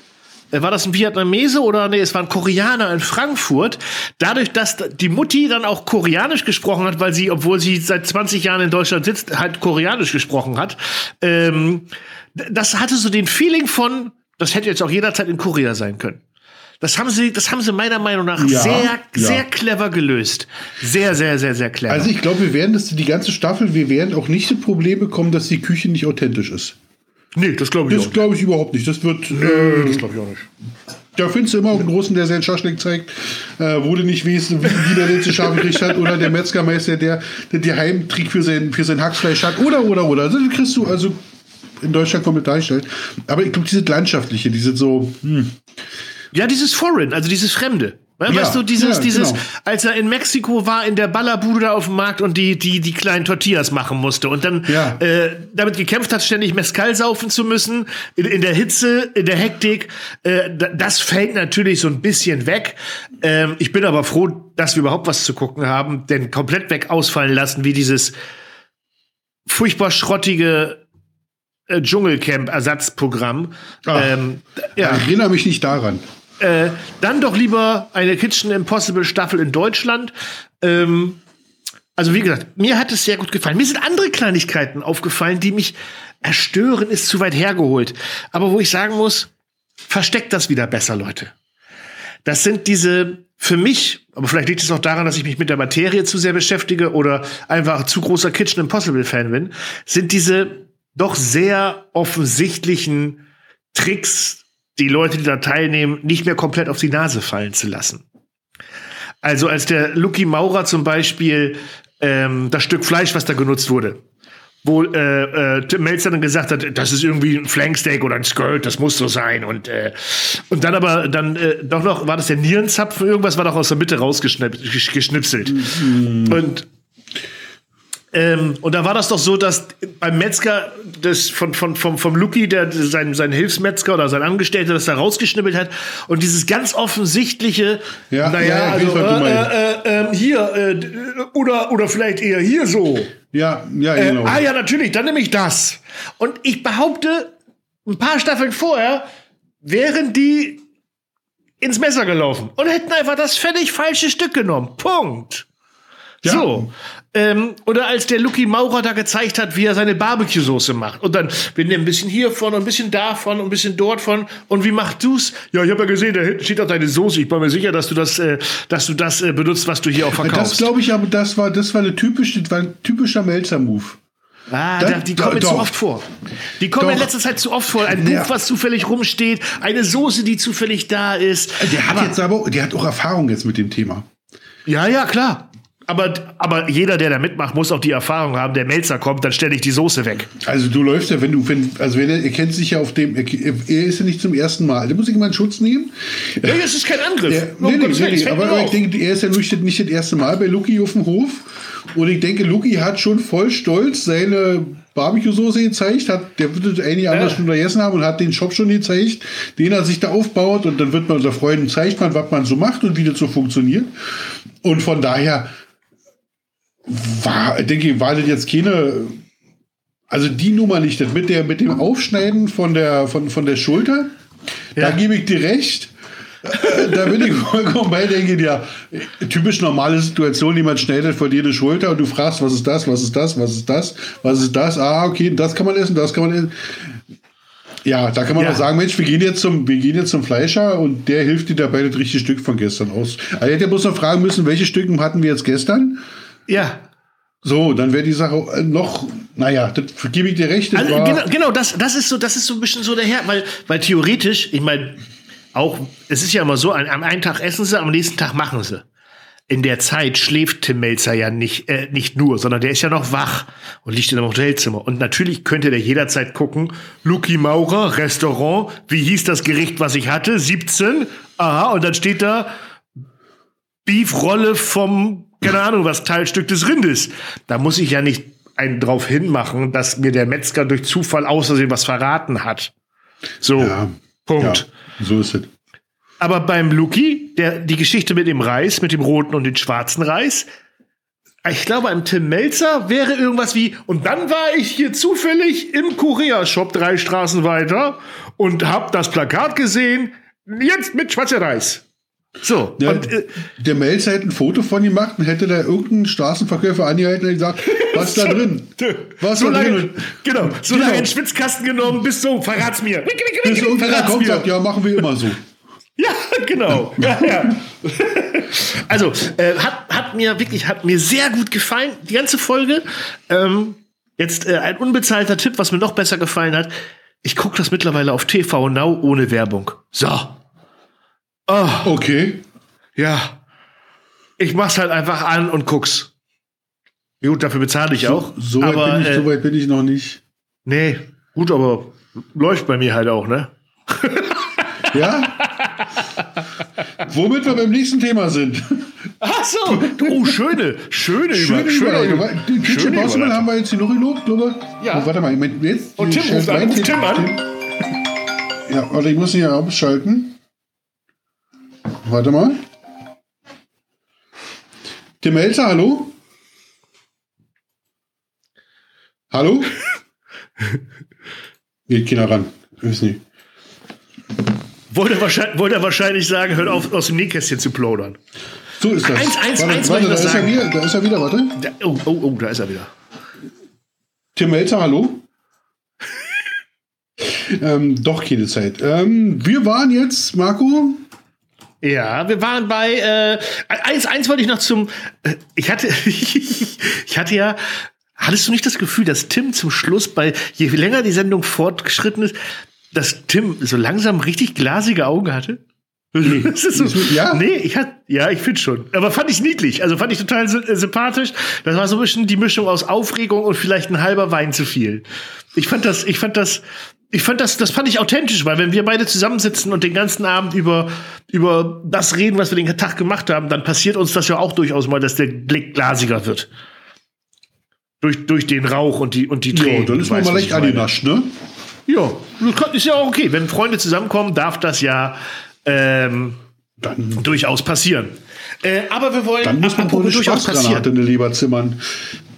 äh, war das ein Vietnamese oder nee, es war ein Koreaner in Frankfurt. Dadurch, dass die Mutti dann auch Koreanisch gesprochen hat, weil sie, obwohl sie seit 20 Jahren in Deutschland sitzt, halt Koreanisch gesprochen hat. Ähm, das hatte so den Feeling von, das hätte jetzt auch jederzeit in Korea sein können. Das haben sie, das haben sie meiner Meinung nach ja, sehr, ja. sehr clever gelöst. Sehr, sehr, sehr, sehr clever. Also ich glaube, wir werden das die ganze Staffel, wir werden auch nicht das Problem bekommen, dass die Küche nicht authentisch ist. Nee, das glaube ich Das glaube ich überhaupt nicht. Das wird. Nee, äh, das glaube ich auch nicht. Da findest du immer auch einen Großen, der seinen Schaschlik zeigt, äh, wo du nicht weißt, wie, wie der letzte Schaf gekriegt hat, oder der Metzgermeister, der, die Heimtrick für sein, für sein Hacksfleisch hat, oder, oder, oder. Also kriegst du also in Deutschland komplett dargestellt. Aber ich glaube, diese landschaftliche, diese so, hm, ja, dieses Foreign, also dieses Fremde. Weißt ja, du, dieses, ja, dieses, genau. als er in Mexiko war, in der Ballerbude da auf dem Markt und die, die, die kleinen Tortillas machen musste und dann ja. äh, damit gekämpft hat, ständig Mescal saufen zu müssen, in, in der Hitze, in der Hektik, äh, das fällt natürlich so ein bisschen weg. Ähm, ich bin aber froh, dass wir überhaupt was zu gucken haben, denn komplett weg ausfallen lassen, wie dieses furchtbar schrottige äh, Dschungelcamp-Ersatzprogramm. Ähm, ja. Ich erinnere mich nicht daran. Äh, dann doch lieber eine Kitchen Impossible Staffel in Deutschland. Ähm, also wie gesagt, mir hat es sehr gut gefallen. Mir sind andere Kleinigkeiten aufgefallen, die mich erstören, ist zu weit hergeholt. Aber wo ich sagen muss, versteckt das wieder besser, Leute. Das sind diese, für mich, aber vielleicht liegt es auch daran, dass ich mich mit der Materie zu sehr beschäftige oder einfach zu großer Kitchen Impossible Fan bin, sind diese doch sehr offensichtlichen Tricks die Leute, die da teilnehmen, nicht mehr komplett auf die Nase fallen zu lassen. Also als der Lucky Maurer zum Beispiel ähm, das Stück Fleisch, was da genutzt wurde, wo äh, äh, Tim Melzer dann gesagt hat, das ist irgendwie ein Flanksteak oder ein Skirt, das muss so sein und äh, und dann aber dann äh, doch noch war das der Nierenzapfen irgendwas war doch aus der Mitte rausgeschnipselt mhm. und Ähm, und da war das doch so, dass beim Metzger das von, von, vom, vom Lucky, der sein, sein Hilfsmetzger oder sein Angestellter das da rausgeschnippelt hat und dieses ganz offensichtliche, Ja, naja, ja, also äh, äh, äh, hier oder, oder vielleicht eher hier so. Ja, ja, Äh, genau. ah ja, natürlich, dann nehme ich das. Und ich behaupte, ein paar Staffeln vorher wären die ins Messer gelaufen und hätten einfach das völlig falsche Stück genommen. Punkt. Ja. So. Ähm, oder als der Lucky Maurer da gezeigt hat, wie er seine Barbecue-Soße macht. Und dann, wir nehmen ein bisschen hiervon, ein bisschen davon, ein bisschen dort von. Und wie machst du's? Ja, ich habe ja gesehen, da hinten steht doch deine Soße. Ich bin mir sicher, dass du das, äh, dass du das äh, benutzt, was du hier auch das verkaufst. glaube ich aber, das war, das war eine typische, das war ein typischer Melzer-Move. Ah, Dann- da, die kommen doch, zu oft vor. Die kommen Doch. in letzter Zeit zu oft vor. Ein Ja. Buch, was zufällig rumsteht, eine Soße, die zufällig da ist. Der hat jetzt aber, der hat auch Erfahrung jetzt mit dem Thema. Ja, ja, klar. Aber, aber jeder, der da mitmacht, muss auch die Erfahrung haben, der Melzer kommt, dann stelle ich die Soße weg. Also du läufst ja, wenn du, wenn, also wenn er, er kennt sich ja auf dem, er, er ist ja nicht zum ersten Mal. Da muss ich mal in Schutz nehmen. Ja, das ist kein Angriff. Ja, nee, nee, nee, fällt aber, aber ich denke, er ist ja nicht, nicht das erste Mal bei Lucky auf dem Hof. Und ich denke, Lucky hat schon voll stolz seine Barbecue-Soße gezeigt, hat, der wird einige andere Ja. schon vergessen haben und hat den Shop schon gezeigt, den er sich da aufbaut und dann wird man unter Freunden zeigt man, was man so macht und wie das so funktioniert. Und von daher war, denke ich, war das jetzt keine, also die Nummer nicht, das mit der, mit dem Aufschneiden von der, von, von der Schulter, da Ja. gebe ich dir recht. <laughs> Da bin ich vollkommen bei, denke ich, ja, typisch normale Situation, jemand schneidet vor dir die Schulter und du fragst, was ist das, was ist das, was ist das, was ist das, ah, okay, das kann man essen, das kann man essen. Ja, da kann man Ja. auch sagen, Mensch, wir gehen jetzt zum, wir gehen jetzt zum Fleischer und der hilft dir dabei, das richtige Stück von gestern aus. Also hätte bloß noch fragen müssen, welche Stücken hatten wir jetzt gestern? Ja. So, dann wäre die Sache äh, noch, naja, das gebe ich dir recht. Also, genau, genau das, das ist so, das ist so ein bisschen so daher, weil, weil theoretisch, ich meine, auch, es ist ja immer so, am einen Tag essen sie, am nächsten Tag machen sie. In der Zeit schläft Tim Melzer ja nicht, äh, nicht nur, sondern der ist ja noch wach und liegt in einem Hotelzimmer. Und natürlich könnte der jederzeit gucken, Luki Maurer, Restaurant, wie hieß das Gericht, was ich hatte? 17? Aha, und dann steht da Beefrolle vom, keine Ahnung was, Teilstück des Rindes. Da muss ich ja nicht einen drauf hinmachen, dass mir der Metzger durch Zufall außersehen was verraten hat. So, Ja, ja, Punkt. so ist es. Aber beim Luki, der, die Geschichte mit dem Reis, mit dem roten und dem schwarzen Reis, ich glaube, beim Tim Melzer wäre irgendwas wie, und dann war ich hier zufällig im Korea-Shop drei Straßen weiter und hab das Plakat gesehen, jetzt mit schwarzer Reis. So, Ja, und äh, der Melzer hätte ein Foto von ihm gemacht und hätte da irgendeinen Straßenverkäufer angehalten und gesagt, was ist da <laughs> drin? Was so da lange, drin? genau, so Genau. lange in den Schwitzkasten genommen, bis so, verrat's mir. Bis verrat's kommt und mir. sagt, ja, machen wir immer so. <laughs> Ja, genau. Ja, ja. <laughs> Also, äh, hat, hat mir wirklich, hat mir sehr gut gefallen, die ganze Folge. Ähm, jetzt äh, ein unbezahlter Tipp, was mir noch besser gefallen hat. Ich gucke das mittlerweile auf TV Now ohne Werbung. So. Oh, Okay. ja. Ich mach's halt einfach an und guck's. Gut, dafür bezahle ich auch. So weit, aber, bin ich, äh, so weit bin ich noch nicht. nee, gut, aber läuft bei mir halt auch, ne? Ja? Womit wir beim nächsten Thema sind. Ach so. Oh, schöne, schöne, Schöne Über- schöne Überleitung. Den Kitchen haben wir jetzt hier noch gelobt, oder? Ja. Oh, warte mal, ich mein, jetzt. Und Tim Shell ruft an, Tim an. Ja, warte, ich muss ihn ja abschalten. Warte mal. Tim Melzer, hallo? Hallo? Geht keiner ran. Ich weiß nicht. Wollte er, wahrscheinlich, wollte wahrscheinlich sagen, hört auf, aus dem Nähkästchen zu plaudern. So ist das. Eins, eins, warte, eins warte, da ist er wieder, da ist er wieder, warte. Da, oh, oh, oh, da ist er wieder. Tim Melzer, hallo? <laughs> ähm, doch keine Zeit. Ähm, wir waren jetzt, Marco, Ja, wir waren bei äh, eins, eins wollte ich noch zum. Äh, ich hatte, <laughs> ich hatte ja. Hattest du nicht das Gefühl, dass Tim zum Schluss bei je länger die Sendung fortgeschritten ist, dass Tim so langsam richtig glasige Augen hatte? <laughs> Das ist so, Ja. Nee, ich hatte, ja, ich finde schon. Aber fand ich niedlich. Also fand ich total äh, sympathisch. Das war so ein bisschen die Mischung aus Aufregung und vielleicht ein halber Wein zu viel. Ich fand das, ich fand das, ich fand das, das fand ich authentisch, weil wenn wir beide zusammensitzen und den ganzen Abend über, über das reden, was wir den Tag gemacht haben, dann passiert uns das ja auch durchaus mal, dass der Blick glasiger wird. Durch, durch den Rauch und die, und die Ja, Tränen. dann ist man mal leicht angenascht, ne? Ja, ist ja auch okay. Wenn Freunde zusammenkommen, darf das ja ähm, Dann, durchaus passieren. Äh, aber wir wollen dann muss man wohl eine durchaus Spaßgranate in die Leber zimmern.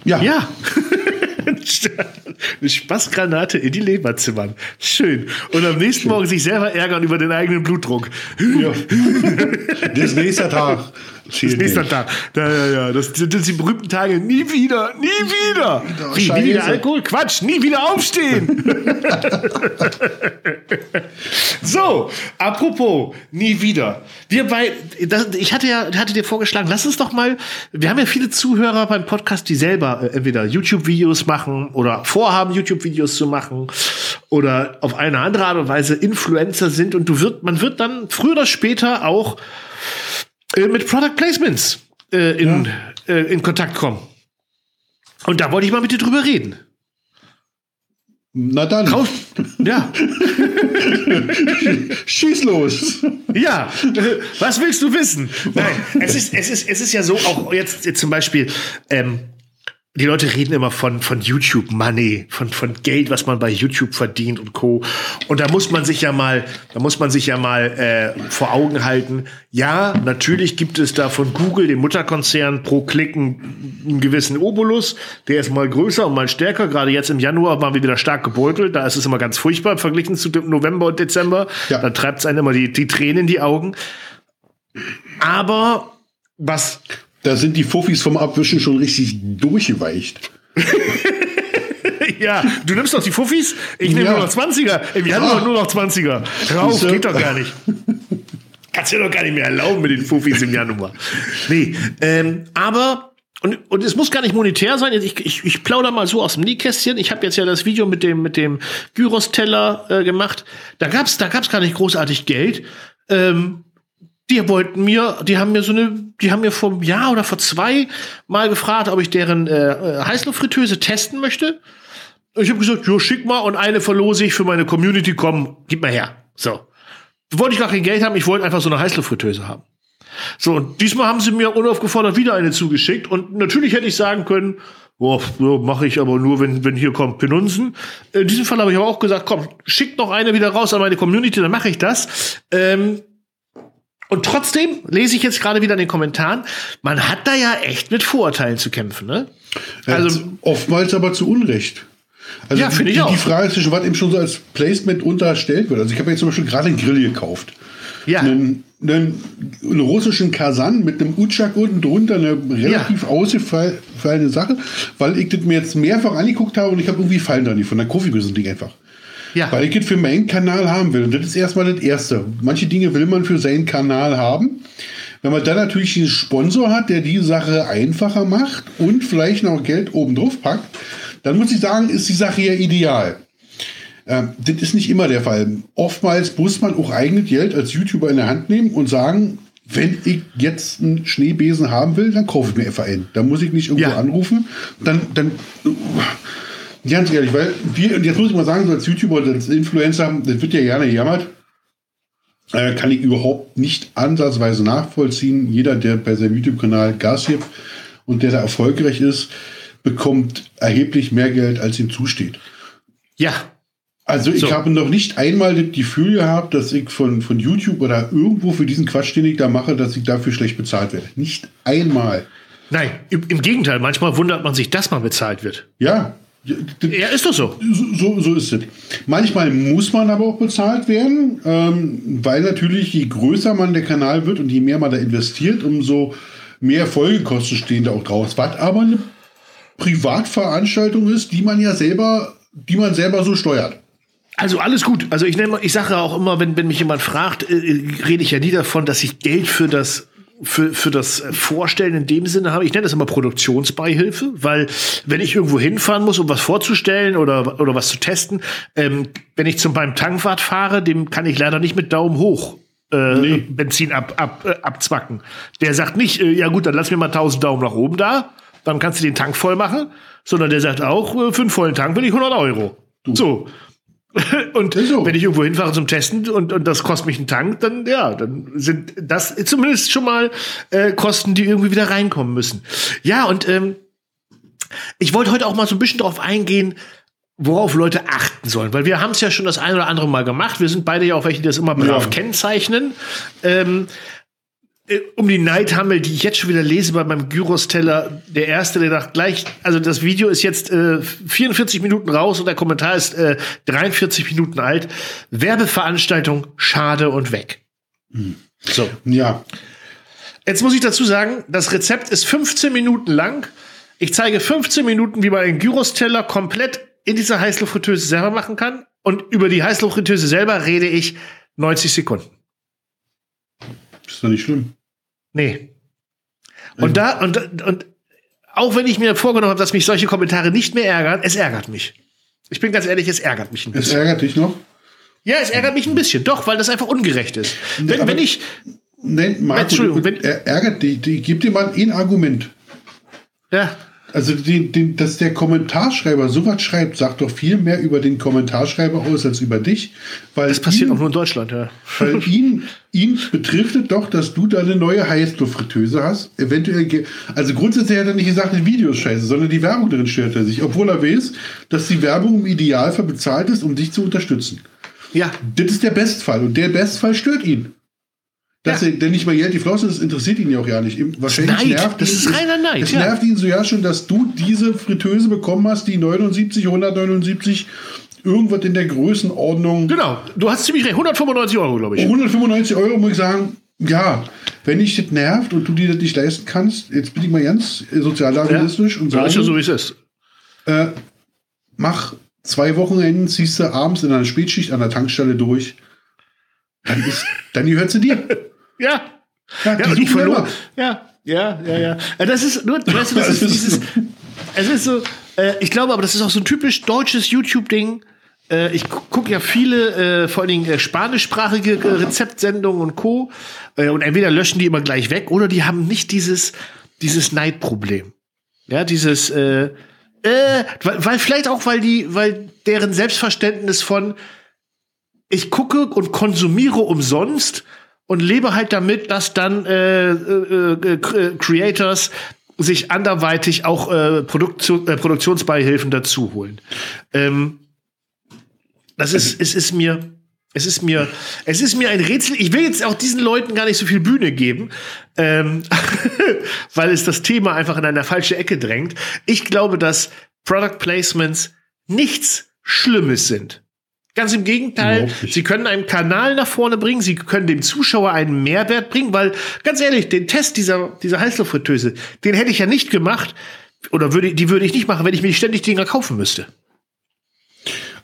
Ja, Ja. <laughs> <laughs> Eine Spaßgranate in die Leber zimmern. Schön. Und am nächsten Morgen sich selber ärgern über den eigenen Blutdruck. ja. das <laughs> ist nächster Tag. Das nächste Tag. Ja, ja, ja. Das, sind die berühmten Tage. Nie wieder, nie wieder. Wie, nie wieder Alkohol? Quatsch, nie wieder aufstehen. <laughs> so, apropos, nie wieder. Wir bei, das, ich hatte ja, hatte dir vorgeschlagen, lass uns doch mal, wir haben ja viele Zuhörer beim Podcast, die selber äh, entweder YouTube-Videos machen oder vorhaben, YouTube-Videos zu machen oder auf eine andere Art und Weise Influencer sind und du wird, man wird dann früher oder später auch äh, mit Product Placements äh, in, äh, in Kontakt kommen. Und da wollte ich mal mit dir drüber reden. Na dann, Kauf, ja, <laughs> schieß los. ja. Was willst du wissen? Nein, es ist, es ist, es ist ja so, auch jetzt, jetzt zum Beispiel, ähm, die Leute reden immer von, von YouTube Money, von, von Geld, was man bei YouTube verdient und Co. Und da muss man sich ja mal, da muss man sich ja mal äh, vor Augen halten. Ja, natürlich gibt es da von Google, dem Mutterkonzern, pro Klick einen, gewissen Obolus. Der ist mal größer und mal stärker. Gerade jetzt im Januar waren wir wieder stark gebeutelt. Da ist es immer ganz furchtbar verglichen zu dem November und Dezember. Ja. Da treibt es einem immer die, die Tränen in die Augen. Aber was Da sind die Fuffis vom Abwischen schon richtig durchgeweicht. Ja, du nimmst doch die Fuffis, ich nehme Ja. nur noch 20er. Im Januar Ah. nur noch 20er. Hör auf, Siehste? geht doch gar nicht. Kannst du dir doch gar nicht mehr erlauben mit den Fuffis im Januar. Nee, ähm, aber, und, und es muss gar nicht monetär sein. Ich, ich, ich plauder mal so aus dem Nähkästchen. Ich habe jetzt ja das Video mit dem, mit dem Gyros-Teller äh, gemacht. Da gab's da gab's gar nicht großartig Geld. Ähm, die wollten mir, die haben mir so eine, die haben mir vor einem Jahr oder vor zwei mal gefragt, ob ich deren äh, äh, Heißluftfritteuse testen möchte. Ich habe gesagt, jo, schick mal und eine verlose ich für meine Community, komm, gib mal her. So. Wollte ich gar kein Geld haben, ich wollte einfach so eine Heißluftfritteuse haben. So, und diesmal haben sie mir unaufgefordert wieder eine zugeschickt und natürlich hätte ich sagen können, boah, ja, mache ich aber nur, wenn, wenn hier kommt Penunzen. In diesem Fall habe ich aber auch gesagt, komm, schick noch eine wieder raus an meine Community, dann mache ich das. Ähm, und trotzdem lese ich jetzt gerade wieder in den Kommentaren, man hat da ja echt mit Vorurteilen zu kämpfen, ne? Also oftmals aber zu Unrecht. Also Ja, finde ich die, auch. Die Frage ist, was eben schon so als Placement unterstellt wird. Also ich habe jetzt zum Beispiel gerade einen Grill gekauft. Ja. Einen, einen, einen russischen Kasan mit einem Utschak unten drunter, eine relativ ausgefallene Sache, weil ich das mir jetzt mehrfach angeguckt habe und ich habe irgendwie Fallen dran von der Koffeegüssen-Ding einfach. Ja. Weil ich das für meinen Kanal haben will. Und das ist erstmal das Erste. Manche Dinge will man für seinen Kanal haben. Wenn man dann natürlich einen Sponsor hat, der die Sache einfacher macht und vielleicht noch Geld oben drauf packt, dann muss ich sagen, ist die Sache ja ideal. Ähm, das ist nicht immer der Fall. Oftmals muss man auch eigenes Geld als YouTuber in der Hand nehmen und sagen, wenn ich jetzt einen Schneebesen haben will, dann kaufe ich mir einen. Da muss ich nicht irgendwo Ja. anrufen. Dann, dann, ganz ehrlich, weil wir, und jetzt muss ich mal sagen, so als YouTuber oder als Influencer, das wird ja gerne gejammert, äh, kann ich überhaupt nicht ansatzweise nachvollziehen. Jeder, der bei seinem YouTube-Kanal Gas gibt und der da erfolgreich ist, bekommt erheblich mehr Geld, als ihm zusteht. Ja. Also ich So. habe noch nicht einmal das Gefühl gehabt, dass ich von, von YouTube oder irgendwo für diesen Quatsch, den ich da mache, dass ich dafür schlecht bezahlt werde. Nicht einmal. Nein, im, im Gegenteil, manchmal wundert man sich, dass man bezahlt wird. Ja, Ja, ist doch so. so, so ist es. Manchmal muss man aber auch bezahlt werden, ähm, weil natürlich je größer man der Kanal wird und je mehr man da investiert, umso mehr Folgekosten stehen da auch draus. Was aber eine Privatveranstaltung ist, die man ja selber, die man selber so steuert. Also alles gut. Also ich nenne, ich sage auch immer, wenn, wenn mich jemand fragt, äh, rede ich ja nie davon, dass ich Geld für das für, für das Vorstellen in dem Sinne habe. Ich nenne das immer Produktionsbeihilfe, weil wenn ich irgendwo hinfahren muss, um was vorzustellen oder, oder was zu testen, ähm, wenn ich zum beim Tankwart fahre, dem kann ich leider nicht mit Daumen hoch äh, Benzin ab, ab, äh, abzwacken. Der sagt nicht, äh, ja gut, dann lass mir mal 1000 Daumen nach oben da, dann kannst du den Tank voll machen, sondern der sagt auch, äh, für einen vollen Tank will ich 100 Euro. So. <laughs> Und so. wenn ich irgendwo hinfahre zum Testen und, und das kostet mich einen Tank, dann ja, dann sind das zumindest schon mal äh, Kosten, die irgendwie wieder reinkommen müssen. Ja, und ähm, ich wollte heute auch mal so ein bisschen drauf eingehen, worauf Leute achten sollen, weil wir haben es ja schon das ein oder andere Mal gemacht. Wir sind beide ja auch welche, die das immer brav Ja. kennzeichnen. Ähm, äh, um die Neidhammel, die ich jetzt schon wieder lese bei meinem Gyros-Teller, der erste, der sagt gleich, also das Video ist jetzt äh, 44 Minuten raus und der Kommentar ist äh, 43 Minuten alt. Werbeveranstaltung, schade und weg. So. Ja, Jetzt muss ich dazu sagen, das Rezept ist 15 Minuten lang. Ich zeige 15 Minuten, wie man einen Gyros-Teller komplett in dieser Heißluftfritteuse selber machen kann. Und über die Heißluftfritteuse selber rede ich 90 Sekunden. Ist doch nicht schlimm. Nee. Und da, und, und auch wenn ich mir vorgenommen habe, dass mich solche Kommentare nicht mehr ärgern, es ärgert mich. Ich bin ganz ehrlich, es ärgert mich ein Es bisschen. ärgert dich noch? Ja, es ärgert mich ein bisschen. Doch, weil das einfach ungerecht ist. Wenn, aber- wenn ich, Nein, Marco, Entschuldigung, wenn- er ärgert dich. Die, gib dir mal ein Argument. ja, Also, die, die, dass der Kommentarschreiber sowas schreibt, sagt doch viel mehr über den Kommentarschreiber aus als über dich. Weil das passiert ihn, auch nur in Deutschland, ja. Weil <laughs> ihn, ihn betrifft es doch, dass du da eine neue Heißluftfritteuse hast. Eventuell, also grundsätzlich hat er nicht gesagt, das Video ist scheiße, sondern die Werbung drin stört er sich. Obwohl er weiß, dass die Werbung im Idealfall bezahlt ist, um dich zu unterstützen. Ja, Das ist der Bestfall und der Bestfall stört ihn. Dass Ja. er denn nicht mal Geld geflossen ist, interessiert ihn ja auch ja nicht. Wahrscheinlich Neid. nervt Das ihn- ist reiner Neid, Es ja. nervt ihn so ja schon, dass du diese Fritteuse bekommen hast, die 79, 179, irgendwas in der Größenordnung. genau. Du hast ziemlich recht. 195 Euro, glaube ich. 195 Euro muss ich sagen, ja, wenn dich das nervt und du dir das nicht leisten kannst, jetzt bin ich mal ganz sozialdarwinistisch und Sag sage, ja so, wie es ist. äh, mach zwei Wochenenden, ziehst du abends in einer Spätschicht an der Tankstelle durch, dann, ist, dann gehört sie dir. <laughs> Ja. Ja, Ja, die und ich verlor. Ja, ja, ja, ja. Äh, Das ist nur, weißt du, <laughs> das ist dieses, es ist so, äh, ich glaube aber, das ist auch so ein typisch deutsches YouTube-Ding. Äh, ich gucke ja viele, äh, vor allen Dingen äh, spanischsprachige äh, Rezeptsendungen und Co. Und entweder löschen die immer gleich weg oder die haben nicht dieses, dieses Neidproblem. Ja, dieses, äh, äh, weil, weil vielleicht auch, weil die, weil deren Selbstverständnis von ich gucke und konsumiere umsonst und lebe halt damit, dass dann äh, äh, äh, Cre- Creators sich anderweitig auch äh, Produktion, äh, Produktionsbeihilfen dazu holen. Ähm, das ist, es ist mir, es ist mir, es ist mir ein Rätsel. Ich will jetzt auch diesen Leuten gar nicht so viel Bühne geben, ähm, <laughs> weil es das Thema einfach in eine falsche Ecke drängt. Ich glaube, dass Product Placements nichts Schlimmes sind. Ganz im Gegenteil, sie können einen Kanal nach vorne bringen, sie können dem Zuschauer einen Mehrwert bringen, weil ganz ehrlich, den Test dieser, dieser Heißluftfritteuse, den hätte ich ja nicht gemacht oder würde, die würde ich nicht machen, wenn ich mir ständig Dinger kaufen müsste.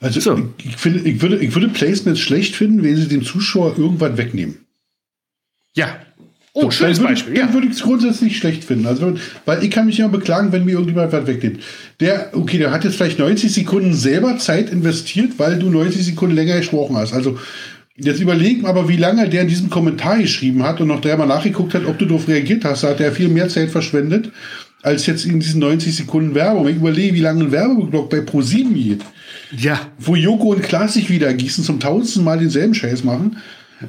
Also So. ich, finde, ich, würde, ich würde Placements schlecht finden, wenn sie dem Zuschauer irgendwas wegnehmen. Ja. Oh, So, schönes Beispiel. Ja. würde ich es grundsätzlich schlecht finden. Also, weil ich kann mich immer beklagen, wenn mir irgendjemand was wegnimmt. Der, okay, der hat jetzt vielleicht 90 Sekunden selber Zeit investiert, weil du 90 Sekunden länger gesprochen hast. Also jetzt überlegen aber, wie lange der in diesem Kommentar geschrieben hat und noch dreimal nachgeguckt hat, ob du darauf reagiert hast. Da hat er viel mehr Zeit verschwendet, als jetzt in diesen 90 Sekunden Werbung. Ich überlege, wie lange ein Werbeblock bei ProSieben geht ja. wo Joko und Klaas sich wieder gießen, zum tausendsten Mal denselben Scheiß machen.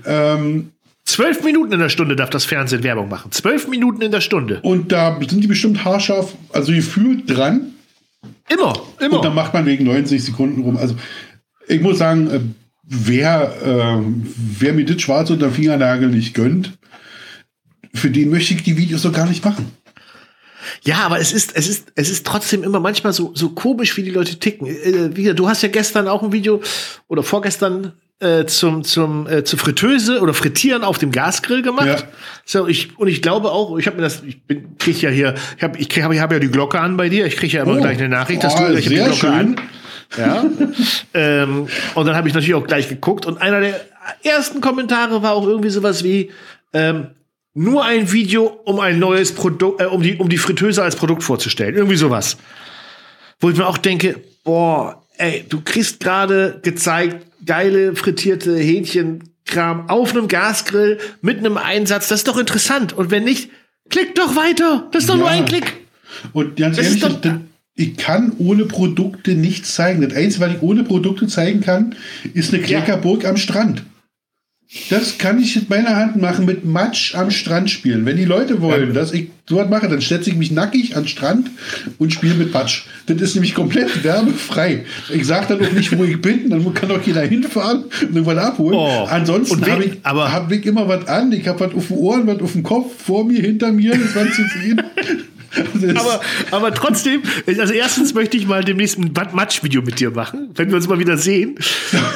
Ähm, Zwölf Minuten in der Stunde darf das Fernsehen Werbung machen. Zwölf Minuten in der Stunde. und da sind die bestimmt haarscharf, also gefühlt dran. Immer, Und dann immer. macht man wegen 90 Sekunden rum. Also ich muss sagen, äh, wer, äh, wer mir das schwarz unter Fingernagel nicht gönnt, für den möchte ich die Videos doch gar nicht machen. Ja, aber es ist, es ist, es ist trotzdem immer manchmal so, so komisch, wie die Leute ticken. Äh, wieder, du hast ja gestern auch ein Video oder vorgestern äh, zum, zum, äh, zur Fritteuse oder Frittieren auf dem Gasgrill gemacht. Ja. So, ich, und ich glaube auch, ich habe mir das, ich bin, krieg ja hier, ich habe ich krieg, hab, ich hab ja die Glocke an bei dir. Ich kriege ja immer Oh. gleich eine Nachricht, dass Oh, du, ich hab die Glocke schön. an. Ja. <laughs> ähm, und dann habe ich natürlich auch gleich geguckt. Und einer der ersten Kommentare war auch irgendwie sowas wie, ähm, nur ein Video, um ein neues Produkt, äh, um die, um die Fritteuse als Produkt vorzustellen. Irgendwie sowas. Wo ich mir auch denke, boah, ey, du kriegst gerade gezeigt, geile frittierte Hähnchenkram auf einem Gasgrill mit einem Einsatz. Das ist doch interessant. Und wenn nicht, klick doch weiter. Das ist doch nur Ja. ein Klick. Und ganz Das ehrlich, doch- ich kann ohne Produkte nichts zeigen. Das Einzige, was ich ohne Produkte zeigen kann, ist eine Kleckerburg am Strand. Das kann ich mit meiner Hand machen, mit Matsch am Strand spielen. Wenn die Leute wollen, ja. dass ich sowas mache, dann setze ich mich nackig an den Strand und spiele mit Matsch. Das ist nämlich komplett werbefrei. Ich sage dann auch nicht, wo ich bin, dann kann auch jeder hinfahren und irgendwann abholen. Oh. Ansonsten habe ich, hab ich immer was an. Ich habe was auf den Ohren, was auf dem Kopf, vor mir, hinter mir, das war zu sehen. <laughs> aber, aber trotzdem, also erstens möchte ich mal demnächst ein Matsch-Video mit dir machen, wenn wir uns mal wieder sehen.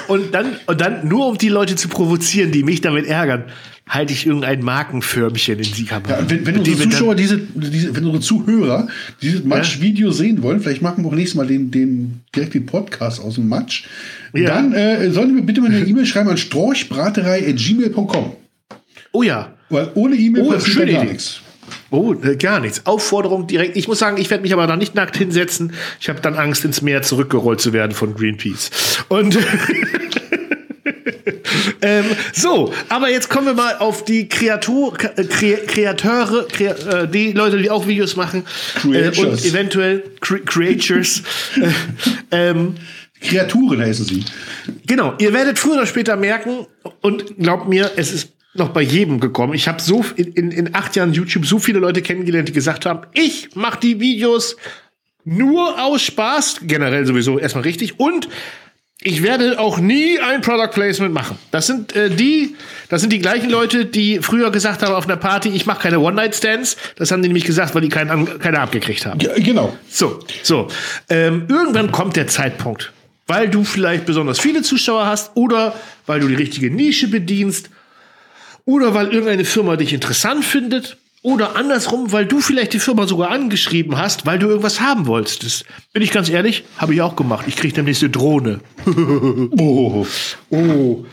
Und dann, und dann nur um die Leute zu provozieren, die mich damit ärgern, halte ich irgendein Markenförmchen in die Kamera. Ja, wenn, wenn unsere Zuschauer diese, diese, wenn unsere Zuhörer dieses Matsch-Video ja? sehen wollen, vielleicht machen wir auch nächstes Mal den, den direkt den Podcast aus dem Matsch. Ja. Dann äh, sollen wir bitte mal eine E-Mail schreiben an storchbraterei.gmail.com. Oh ja. Weil ohne E-Mail oh, passiert gar nichts. Oh, äh, gar nichts. Aufforderung direkt. Ich muss sagen, ich werde mich aber da nicht nackt hinsetzen. Ich habe dann Angst, ins Meer zurückgerollt zu werden von Greenpeace. Und <laughs> ähm, so, aber jetzt kommen wir mal auf die Kreatur, Kre Kreateure, Kre äh, die Leute, die auch Videos machen äh, und eventuell Cre Creatures. äh, ähm, Kreaturen heißen sie. Genau, ihr werdet früher oder später merken, und glaubt mir, es ist noch bei jedem gekommen. Ich habe so in, in, in acht Jahren YouTube so viele Leute kennengelernt, die gesagt haben, ich mache die Videos nur aus Spaß, generell sowieso erstmal richtig, und ich werde auch nie ein Product Placement machen. Das sind äh, die, das sind die gleichen Leute, die früher gesagt haben auf einer Party, ich mache keine One-Night-Stands. Das haben die nämlich gesagt, weil die keinen, keine abgekriegt haben. Ja, genau. So, so. Ähm, irgendwann kommt der Zeitpunkt, weil du vielleicht besonders viele Zuschauer hast oder weil du die richtige Nische bedienst oder weil irgendeine Firma dich interessant findet oder andersrum, weil du vielleicht die Firma sogar angeschrieben hast, weil du irgendwas haben wolltest. Bin ich ganz ehrlich, habe ich auch gemacht. Ich kriege demnächst eine Drohne. <laughs> oh. Oh.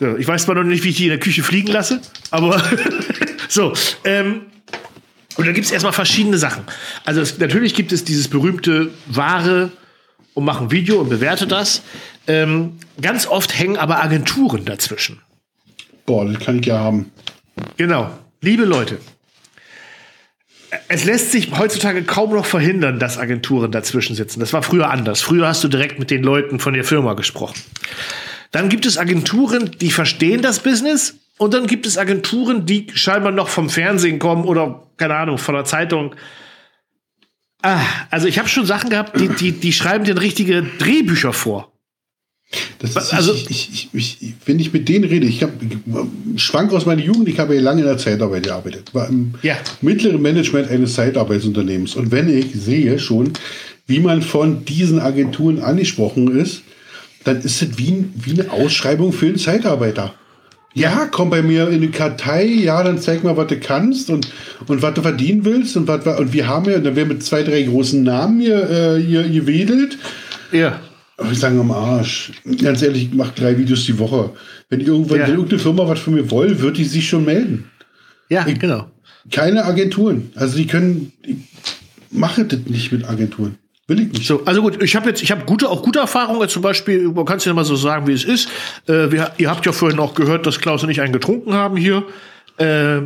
Ja, ich weiß zwar noch nicht, wie ich die in der Küche fliegen lasse, aber <laughs> so. Ähm, und da gibt es erstmal verschiedene Sachen. Also es, natürlich gibt es dieses berühmte Ware und machen Video und bewerte das. Ähm, ganz oft hängen aber Agenturen dazwischen. Boah, das kann ich ja haben. Genau. Liebe Leute, es lässt sich heutzutage kaum noch verhindern, dass Agenturen dazwischen sitzen. Das war früher anders. Früher hast du direkt mit den Leuten von der Firma gesprochen. Dann gibt es Agenturen, die verstehen das Business. Und dann gibt es Agenturen, die scheinbar noch vom Fernsehen kommen oder, keine Ahnung, von der Zeitung. Ah, also ich habe schon Sachen gehabt, die, die, die schreiben dir richtige Drehbücher vor. Das ist, also, ich, ich, ich, wenn ich mit denen rede, ich habe schwank aus meiner Jugend, ich habe ja lange in der Zeitarbeit gearbeitet, war im ja. mittleren Management eines Zeitarbeitsunternehmens. Und wenn ich sehe schon, wie man von diesen Agenturen angesprochen ist, dann ist es wie, wie eine Ausschreibung für einen Zeitarbeiter. Ja, komm bei mir in die Kartei, ja, dann zeig mal, was du kannst und, und was du verdienen willst und was und wir haben ja, dann werden mit zwei, drei großen Namen hier, äh, hier gewedelt. Ja. Ich sage am Arsch. Ganz ehrlich, ich mache drei Videos die Woche. Wenn irgendwann ja. irgendeine Firma was von mir will, wird die sich schon melden. Ja, ich, genau. Keine Agenturen. Also die können, ich mache das nicht mit Agenturen. Will ich nicht. So, also gut, ich habe jetzt, ich habe gute, auch gute Erfahrungen. Zum Beispiel, man kann es ja mal so sagen, wie es ist. Äh, wir, ihr habt ja vorhin auch gehört, dass Klaus und ich einen getrunken haben hier. Äh,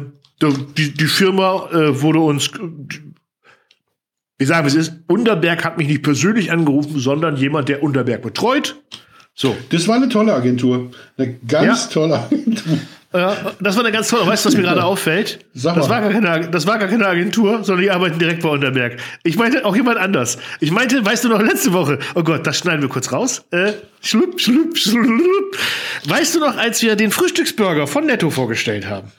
die, die Firma äh, wurde uns ich sage, es ist, Unterberg hat mich nicht persönlich angerufen, sondern jemand, der Unterberg betreut. So. Das war eine tolle Agentur. Eine ganz ja. tolle Agentur. Ja, das war eine ganz tolle. Weißt du, was mir gerade auffällt? Sag das, war gar keine, das war gar keine Agentur, sondern die arbeiten direkt bei Unterberg. Ich meinte auch jemand anders. Ich meinte, weißt du noch, letzte Woche, oh Gott, das schneiden wir kurz raus. Äh, schlupp, schlupp, schlupp. Weißt du noch, als wir den Frühstücksburger von Netto vorgestellt haben?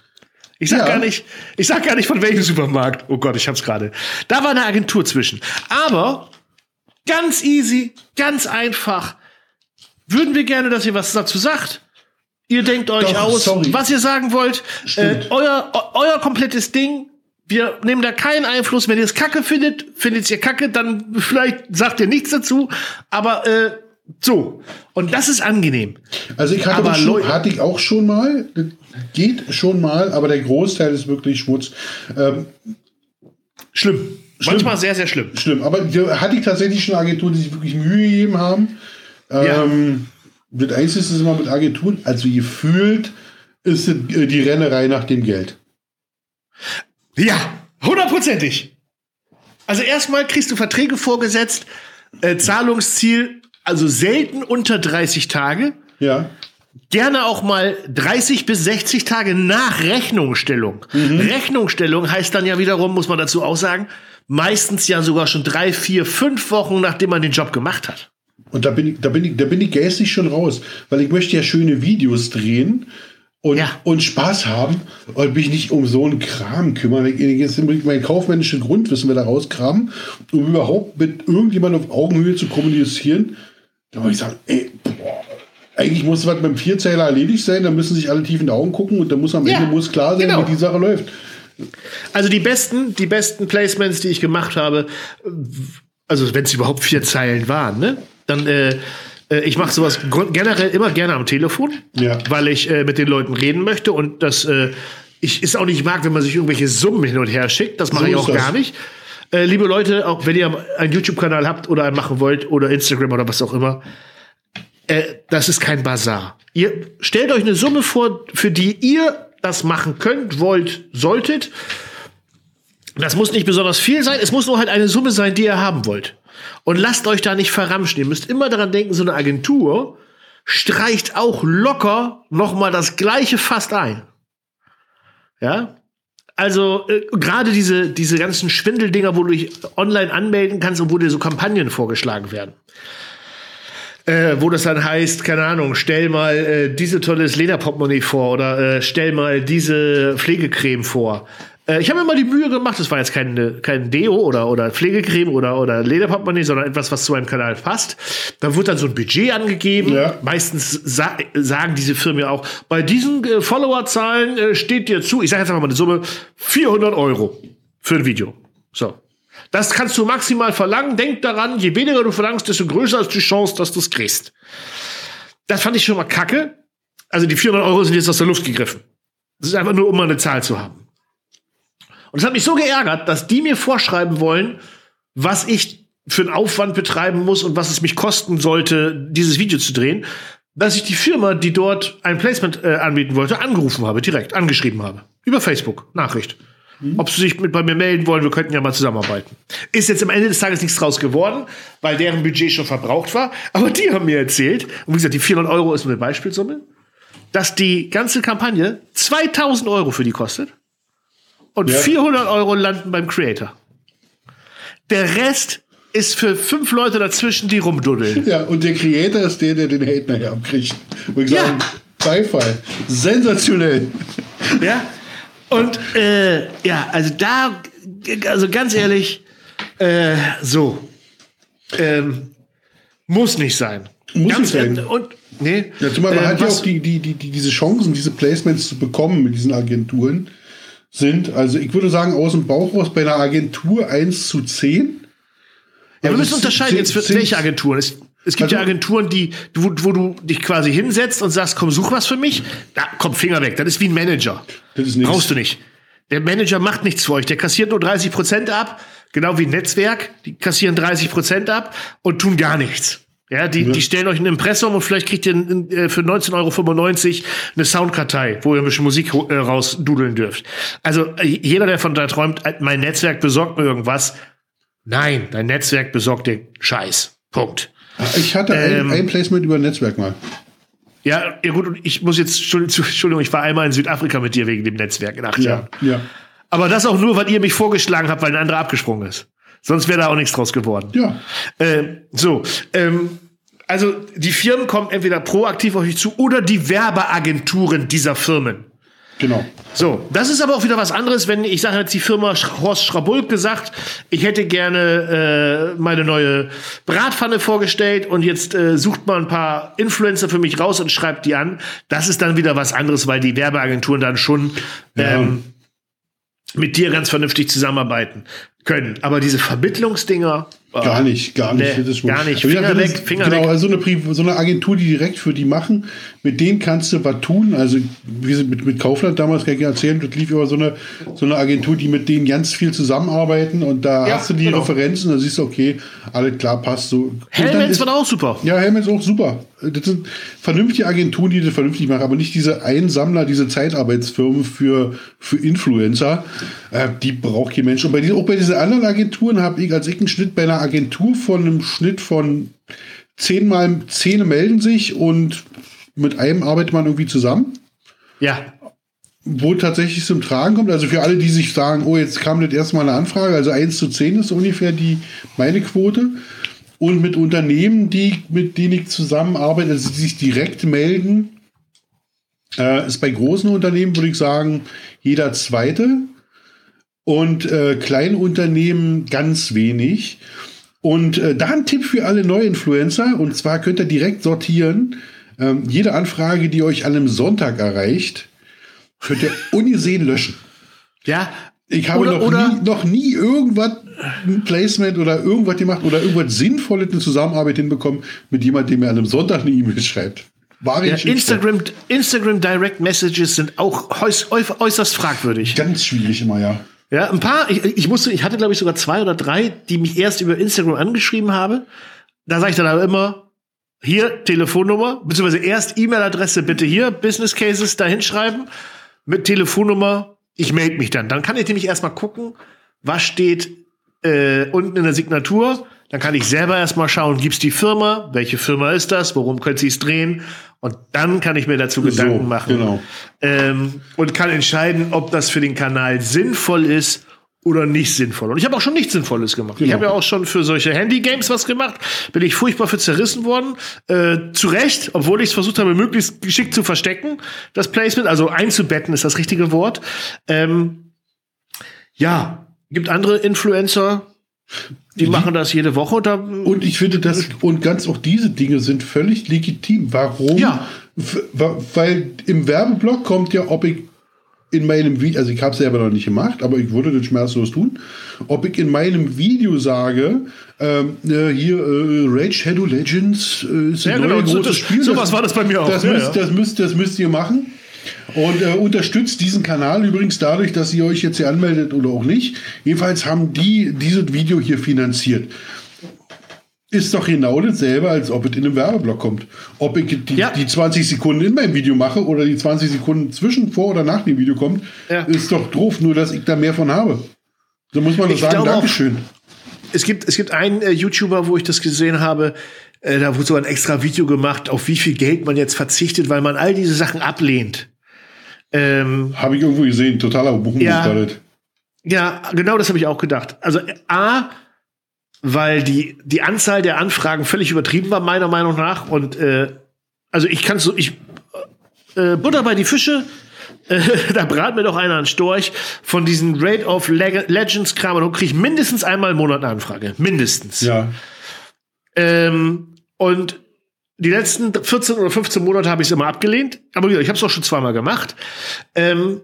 Ich sag ja. gar nicht, ich sag gar nicht von welchem Supermarkt. Oh Gott, ich hab's gerade. Da war eine Agentur zwischen. Aber ganz easy, ganz einfach. Würden wir gerne, dass ihr was dazu sagt. Ihr denkt euch Doch, aus, sorry. was ihr sagen wollt. Äh, euer, euer komplettes Ding. Wir nehmen da keinen Einfluss. Wenn ihr es kacke findet, findet ihr kacke, dann vielleicht sagt ihr nichts dazu. Aber äh, so. Und das ist angenehm. Also ich hatte, aber schon, hatte ich auch schon mal geht schon mal, aber der Großteil ist wirklich Schmutz. Ähm, schlimm. schlimm. Manchmal sehr, sehr schlimm. Schlimm. Aber hatte ich tatsächlich schon Agenturen, die sich wirklich Mühe gegeben haben. Ähm, ja. Das Einzige ist immer mit Agenturen, also gefühlt ist äh, die Rennerei nach dem Geld. Ja, hundertprozentig. Also erstmal kriegst du Verträge vorgesetzt, äh, Zahlungsziel, also selten unter 30 Tage. Ja gerne auch mal 30 bis 60 Tage nach Rechnungsstellung. Mhm. Rechnungsstellung heißt dann ja wiederum, muss man dazu auch sagen, meistens ja sogar schon drei, vier, fünf Wochen, nachdem man den Job gemacht hat. Und da bin ich, da bin ich, da bin ich geistig schon raus, weil ich möchte ja schöne Videos drehen und, ja. und Spaß haben und mich nicht um so einen Kram kümmern. Ich, jetzt mein kaufmännisches Grundwissen wieder rauskramen, um überhaupt mit irgendjemandem auf Augenhöhe zu kommunizieren. Da muss ich sagen, ey, boah, eigentlich muss was beim Vierzeiler erledigt sein, da müssen sich alle tief in die Augen gucken und da muss am ja, Ende muss klar sein, genau. wie die Sache läuft. Also die besten, die besten Placements, die ich gemacht habe, also wenn es überhaupt vier Zeilen waren, ne? Dann äh, äh ich mache sowas generell immer gerne am Telefon, ja. weil ich äh, mit den Leuten reden möchte und das äh, ich ist auch nicht mag, wenn man sich irgendwelche Summen hin und her schickt. Das mache so ich auch gar nicht. Äh, liebe Leute, auch wenn ihr einen YouTube-Kanal habt oder einen machen wollt oder Instagram oder was auch immer, äh, das ist kein Bazar. Ihr stellt euch eine Summe vor, für die ihr das machen könnt, wollt, solltet. Das muss nicht besonders viel sein, es muss nur halt eine Summe sein, die ihr haben wollt. Und lasst euch da nicht verramschen. Ihr müsst immer daran denken, so eine Agentur streicht auch locker noch mal das gleiche fast ein. Ja? Also äh, gerade diese, diese ganzen Schwindeldinger, wo du dich online anmelden kannst und wo dir so Kampagnen vorgeschlagen werden äh, wo das dann heißt, keine Ahnung, stell mal äh, diese tolles Lederportemonnaie vor oder äh, stell mal diese Pflegecreme vor. Äh, ich habe mir mal die Mühe gemacht, das war jetzt kein, kein Deo oder, oder Pflegecreme oder, oder Lederportemonnaie, sondern etwas, was zu meinem Kanal passt. Da wird dann so ein Budget angegeben. Ja. Meistens sa sagen diese Firmen ja auch, bei diesen äh, Followerzahlen äh, steht dir zu, ich sage jetzt einfach mal eine Summe, 400 Euro für ein Video. So. Das kannst du maximal verlangen. Denk daran, je weniger du verlangst, desto größer ist die Chance, dass du es kriegst. Das fand ich schon mal kacke. Also die 400 Euro sind jetzt aus der Luft gegriffen. Das ist einfach nur, um mal eine Zahl zu haben. Und es hat mich so geärgert, dass die mir vorschreiben wollen, was ich für einen Aufwand betreiben muss und was es mich kosten sollte, dieses Video zu drehen, dass ich die Firma, die dort ein Placement äh, anbieten wollte, angerufen habe, direkt angeschrieben habe. Über Facebook, Nachricht. Mhm. Ob sie sich mit bei mir melden wollen, wir könnten ja mal zusammenarbeiten. Ist jetzt am Ende des Tages nichts draus geworden, weil deren Budget schon verbraucht war. Aber die haben mir erzählt, und wie gesagt, die 400 Euro ist nur eine Beispielsumme, dass die ganze Kampagne 2000 Euro für die kostet und ja. 400 Euro landen beim Creator. Der Rest ist für fünf Leute dazwischen, die rumduddeln. Ja, und der Creator ist der, der den Hate nachher abkriegt. Und ich ja. sagen, Beifall. Sensationell. Ja, und äh, ja, also da, also ganz ehrlich, äh, so. Ähm, muss nicht sein. Muss ganz, nicht sein. Und, nee, ja, zumal man äh, hat ja auch die, die, die, die, diese Chancen, diese Placements zu bekommen mit diesen Agenturen sind, also ich würde sagen, aus dem Bauch raus bei einer Agentur 1 zu 10. Ja, also wir müssen unterscheiden jetzt für welche Agenturen. Es, es gibt also, ja Agenturen, die, wo, wo, du dich quasi hinsetzt und sagst, komm, such was für mich. Da, komm, Finger weg. Das ist wie ein Manager. Das ist nichts. Brauchst du nicht. Der Manager macht nichts für euch. Der kassiert nur 30 Prozent ab. Genau wie ein Netzwerk. Die kassieren 30 Prozent ab und tun gar nichts. Ja, die, die stellen euch ein Impressum und vielleicht kriegt ihr äh, für 19,95 Euro eine Soundkartei, wo ihr ein bisschen Musik äh, rausdudeln dürft. Also äh, jeder, der von da träumt, mein Netzwerk besorgt mir irgendwas. Nein, dein Netzwerk besorgt dir Scheiß. Punkt. Ich hatte ähm, ein, ein Placement über ein Netzwerk mal. Ja, ja gut, und ich muss jetzt, <laughs> Entschuldigung, ich war einmal in Südafrika mit dir wegen dem Netzwerk in acht ja, Jahren. Ja. Aber das auch nur, weil ihr mich vorgeschlagen habt, weil ein anderer abgesprungen ist. Sonst wäre da auch nichts draus geworden. Ja. Äh, so, ähm, also die Firmen kommen entweder proaktiv auf euch zu oder die Werbeagenturen dieser Firmen. Genau. So, das ist aber auch wieder was anderes, wenn ich sage jetzt die Firma Horst Schrabulk gesagt, ich hätte gerne äh, meine neue Bratpfanne vorgestellt und jetzt äh, sucht mal ein paar Influencer für mich raus und schreibt die an. Das ist dann wieder was anderes, weil die Werbeagenturen dann schon ähm, mit dir ganz vernünftig zusammenarbeiten können. Aber diese Vermittlungsdinger. Oh, gar nicht, gar nicht. Nee, das gar nicht. Finger weg, Finger genau, weg. Also eine, so eine Agentur, die direkt für die machen, mit denen kannst du was tun. Also, wie sie mit, mit Kaufland damals kann ich erzählen, das lief über so eine, so eine Agentur, die mit denen ganz viel zusammenarbeiten und da ja, hast du die genau. Referenzen, da siehst du, okay, alles klar, passt so. Helmets war auch super. Ja, Helmets auch super. Das sind vernünftige Agenturen, die das vernünftig machen, aber nicht diese Einsammler, diese Zeitarbeitsfirmen für, für Influencer. Äh, die braucht kein Mensch. Und bei diesen, auch bei diesen anderen Agenturen habe ich, als ich einen Schnitt bei einer Agentur von einem Schnitt von zehnmal, zehn melden sich und mit einem arbeitet man irgendwie zusammen. Ja. Wo tatsächlich zum Tragen kommt. Also für alle, die sich sagen, oh, jetzt kam das erstmal eine Anfrage, also 1 zu 10 ist ungefähr die meine Quote. Und mit Unternehmen, die, mit denen ich zusammenarbeite, also die sich direkt melden, äh, ist bei großen Unternehmen, würde ich sagen, jeder zweite. Und äh, Kleinunternehmen ganz wenig. Und äh, da ein Tipp für alle Neuinfluencer. Und zwar könnt ihr direkt sortieren. Ähm, jede Anfrage, die euch an einem Sonntag erreicht, könnt ihr ungesehen löschen. Ja. Ich habe Oder- noch, oder- nie, noch nie irgendwas, ein Placement oder irgendwas gemacht oder irgendwas Sinnvolles in Zusammenarbeit hinbekommen mit jemandem, der mir an einem Sonntag eine E-Mail schreibt. War Ja, Instagram, Instagram Direct Messages sind auch äuß, äuß- äußerst fragwürdig. Ganz schwierig immer, ja. Ja, ein paar, ich, ich musste, ich hatte glaube ich sogar zwei oder drei, die mich erst über Instagram angeschrieben habe. Da sage ich dann aber immer, hier Telefonnummer, beziehungsweise erst E-Mail-Adresse bitte hier, Business Cases da hinschreiben, mit Telefonnummer, ich melde mich dann. Dann kann ich nämlich erstmal gucken, was steht äh, unten in der Signatur. Dann kann ich selber erstmal schauen, gibt's die Firma, welche Firma ist das, worum könnte sie es drehen? Und dann kann ich mir dazu Gedanken machen genau. ähm, und kann entscheiden, ob das für den Kanal sinnvoll ist oder nicht sinnvoll. Und ich habe auch schon nichts Sinnvolles gemacht. Ich Genau. habe ja auch schon für solche Handy-Games was gemacht. Bin ich furchtbar für zerrissen worden. Äh, zu Recht, obwohl ich es versucht habe, möglichst geschickt zu verstecken, das Placement. Also einzubetten ist das richtige Wort. Ähm, ja, gibt andere Influencer, die machen das jede Woche. Und da, Und ich finde das, und ganz auch diese Dinge sind völlig legitim. Warum? Ja. Weil im Werbeblock kommt ja, ob ich in meinem Video, also ich habe es selber noch nicht gemacht, aber ich würde das schmerzlos tun, ob ich in meinem Video sage, ähm, äh, hier äh, Raid Shadow Legends äh, ist ein Ja, genau, neues so- großes das- Spiel. sowas war das bei mir auch. Das, Ja, müsst, ja. Das, müsst, das müsst ihr machen. Und äh, unterstützt diesen Kanal übrigens dadurch, dass ihr euch jetzt hier anmeldet oder auch nicht. Jedenfalls haben die dieses Video hier finanziert. Ist doch genau dasselbe, als ob es in einem Werbeblock kommt. Ob ich die, Ja. die 20 Sekunden in meinem Video mache oder die 20 Sekunden zwischen, vor oder nach dem Video kommt, Ja. ist doch doof, nur dass ich da mehr von habe. So muss man doch Ich sagen, Dankeschön. Es gibt, es gibt einen äh, YouTuber, wo ich das gesehen habe, äh, da wurde so ein extra Video gemacht, auf wie viel Geld man jetzt verzichtet, weil man all diese Sachen ablehnt. Ähm, Habe ich irgendwo gesehen, totaler Buchung Ja. ja, genau das habe ich auch gedacht. Also A, weil die, die Anzahl der Anfragen völlig übertrieben war, meiner Meinung nach. Und äh, also ich kann so, ich äh, Butter bei die Fische, äh, <laughs> da brat mir doch einer einen Storch von diesen Raid of Leg Legends Kram und kriege ich mindestens einmal im Monat eine Anfrage. Mindestens. Ja. Ähm, und die letzten 14 oder 15 Monate habe ich es immer abgelehnt. Aber ich habe es auch schon zweimal gemacht. Ähm,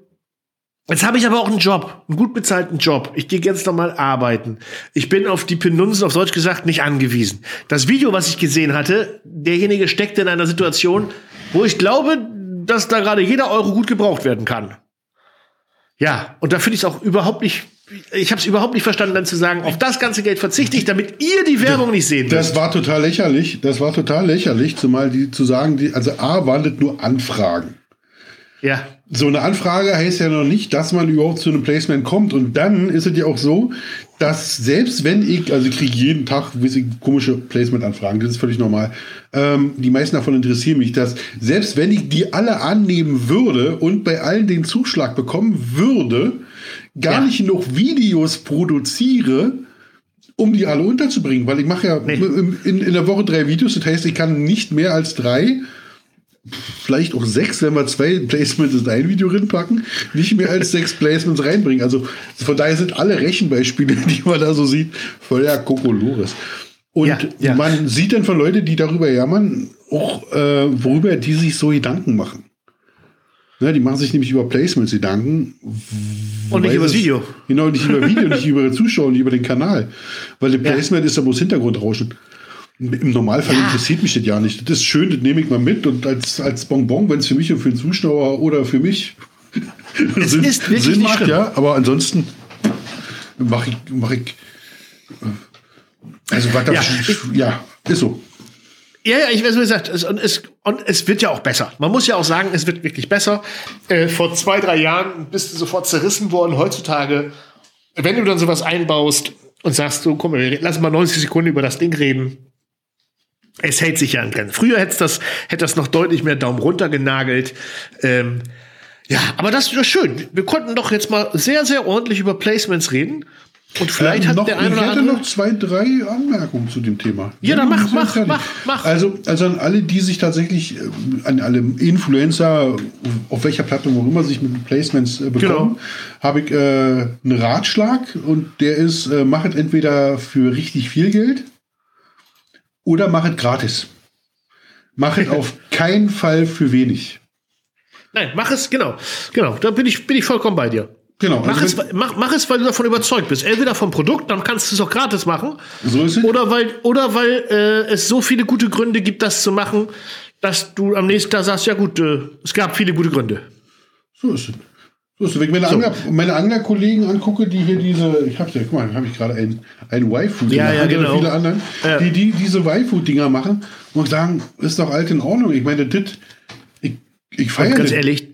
jetzt habe ich aber auch einen Job, einen gut bezahlten Job. Ich gehe ganz normal arbeiten. Ich bin auf die Penunsen, auf Deutsch gesagt, nicht angewiesen. Das Video, was ich gesehen hatte, derjenige steckte in einer Situation, wo ich glaube, dass da gerade jeder Euro gut gebraucht werden kann. Ja, und da finde ich es auch überhaupt nicht. Ich habe es überhaupt nicht verstanden, dann zu sagen, auf das ganze Geld verzichte ich, damit ihr die Werbung nicht sehen müsst. Das war total lächerlich. Das war total lächerlich, zumal die zu sagen, die, also A das nur Anfragen. Ja. So eine Anfrage heißt ja noch nicht, dass man überhaupt zu einem Placement kommt. Und dann ist es ja auch so, dass selbst wenn ich, also ich kriege jeden Tag ich, komische Placement-Anfragen, das ist völlig normal. Ähm, die meisten davon interessieren mich, dass selbst wenn ich die alle annehmen würde und bei allen den Zuschlag bekommen würde, gar Ja. nicht noch Videos produziere, um die alle unterzubringen, weil ich mache ja Nee. in, in, in der Woche drei Videos, das heißt, ich kann nicht mehr als drei, vielleicht auch sechs, wenn wir zwei Placements in ein Video reinpacken, nicht mehr als sechs <laughs> Placements reinbringen. Also von daher sind alle Rechenbeispiele, <laughs> die man da so sieht, voller Kokolores. Und Ja, ja. man sieht dann von Leuten, die darüber jammern, auch äh, worüber die sich so Gedanken machen. Ne, die machen sich nämlich über Placements Gedanken. Und nicht übers es- Video. Genau, nicht über Video, <laughs> nicht über Zuschauer, nicht über den Kanal. Weil der Ja. Placement ist ja bloß Hintergrundrauschen. Im Normalfall Ja. interessiert mich das ja nicht. Das ist schön, das nehme ich mal mit und als, als Bonbon, wenn es für mich und für den Zuschauer oder für mich <laughs> Es Sinn, ist wirklich Sinn macht, schlimm. ja. Aber ansonsten mache ich, mach ich. äh, Also, was Ja, ja, ist so. Ja, ja, ich weiß, wie gesagt, es, und, es, und es wird ja auch besser. Man muss ja auch sagen, es wird wirklich besser. Äh, vor zwei, drei Jahren bist du sofort zerrissen worden. Heutzutage, wenn du dann sowas einbaust und sagst, so, komm, lass mal 90 Sekunden über das Ding reden, Es hält sich ja an Grenzen. Früher hätte das, hätte das noch deutlich mehr Daumen runter genagelt. Ähm, ja, aber das ist schön. Wir konnten doch jetzt mal sehr, sehr ordentlich über Placements reden. Und vielleicht Ähm, hat noch, der eine ich oder hätte andere. noch zwei, drei Anmerkungen zu dem Thema. Ja, dann mach, mach, mach, mach. Also, also an alle, die sich tatsächlich, äh, an alle Influencer, auf welcher Plattform auch immer, sich mit Placements äh, bekommen, Genau. habe ich äh, einen Ratschlag und der ist, äh, machet entweder für richtig viel Geld oder machet gratis. Machet auf <laughs> keinen Fall für wenig. Nein, mach es, genau. Genau, da bin ich, bin ich vollkommen bei dir. Genau. Mach, also es, mach, mach es, weil du davon überzeugt bist. Entweder vom Produkt, dann kannst du es auch gratis machen. So ist es. Oder weil, oder weil äh, es so viele gute Gründe gibt, das zu machen, dass du am nächsten Tag sagst, ja gut, äh, es gab viele gute Gründe. So ist es. So es. Wenn ich meine, Angler, meine Anglerkollegen angucke, die hier diese, ich hab's ja, guck mal, habe ich gerade ein, ein Waifu, Ja, ja, genau. viele anderen, Ja. die, die diese Waifu-Dinger machen und sagen, ist doch alt in Ordnung. Ich meine, das, ich, ich feiere ganz das. ehrlich,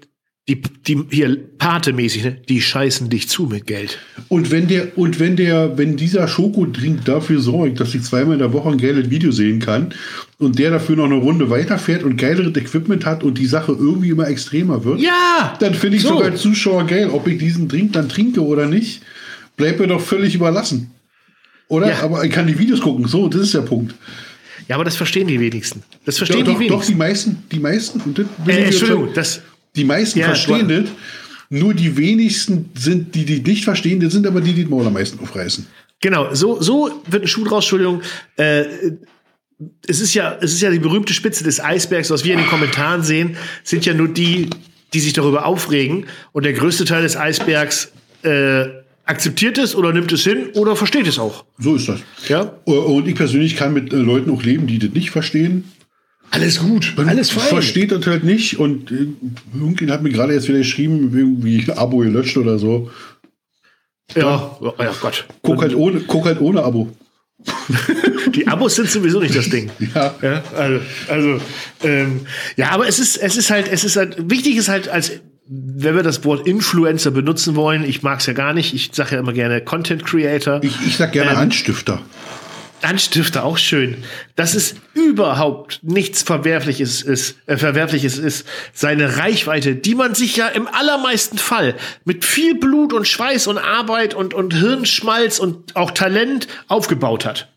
die, die hier Pate-mäßig, ne, die scheißen dich zu mit Geld. Und wenn der, und wenn der, wenn dieser Schokodrink dafür sorgt, dass ich zweimal in der Woche ein geiles Video sehen kann und der dafür noch eine Runde weiterfährt und geileres Equipment hat und die Sache irgendwie immer extremer wird, Ja! dann finde ich So. sogar als Zuschauer geil, ob ich diesen Drink dann trinke oder nicht, bleibt mir doch völlig überlassen. Oder? Ja. Aber ich kann die Videos gucken. So, das ist der Punkt. Ja, aber das verstehen die wenigsten. Das Doch, verstehen doch, die doch, wenigsten. die meisten, die meisten, und das äh, Entschuldigung, das, die meisten Ja, verstehen das. Nur die wenigsten sind, die, die nicht verstehen, das sind aber die, die den Maul am meisten aufreißen. Genau, so, so wird ein Schuh draus, Entschuldigung. Äh, es, ist ja, es ist ja die berühmte Spitze des Eisbergs, was wir in den Kommentaren sehen, sind ja nur die, die sich darüber aufregen. Und der größte Teil des Eisbergs äh, akzeptiert es oder nimmt es hin oder versteht es auch. So ist das. Ja? Und ich persönlich kann mit äh, Leuten auch leben, die das nicht verstehen. Alles gut, alles fein. Versteht das halt nicht. Und äh, irgendjemand hat mir gerade jetzt wieder geschrieben, irgendwie Abo gelöscht oder so. Ja, ja, ja Gott. Guck halt ohne, guck halt ohne Abo. <laughs> Die Abos sind sowieso nicht das Ding. <laughs> Ja. Ja, also, also ähm, ja, aber es ist, es ist halt, es ist halt, wichtig ist halt, als wenn wir das Wort Influencer benutzen wollen, ich mag es ja gar nicht, ich sage ja immer gerne Content Creator. Ich, ich sag gerne Ähm, Anstifter. Anstifter auch schön. Dass es überhaupt nichts Verwerfliches ist, äh, Verwerfliches ist, seine Reichweite, die man sich ja im allermeisten Fall mit viel Blut und Schweiß und Arbeit und, und Hirnschmalz und auch Talent aufgebaut hat.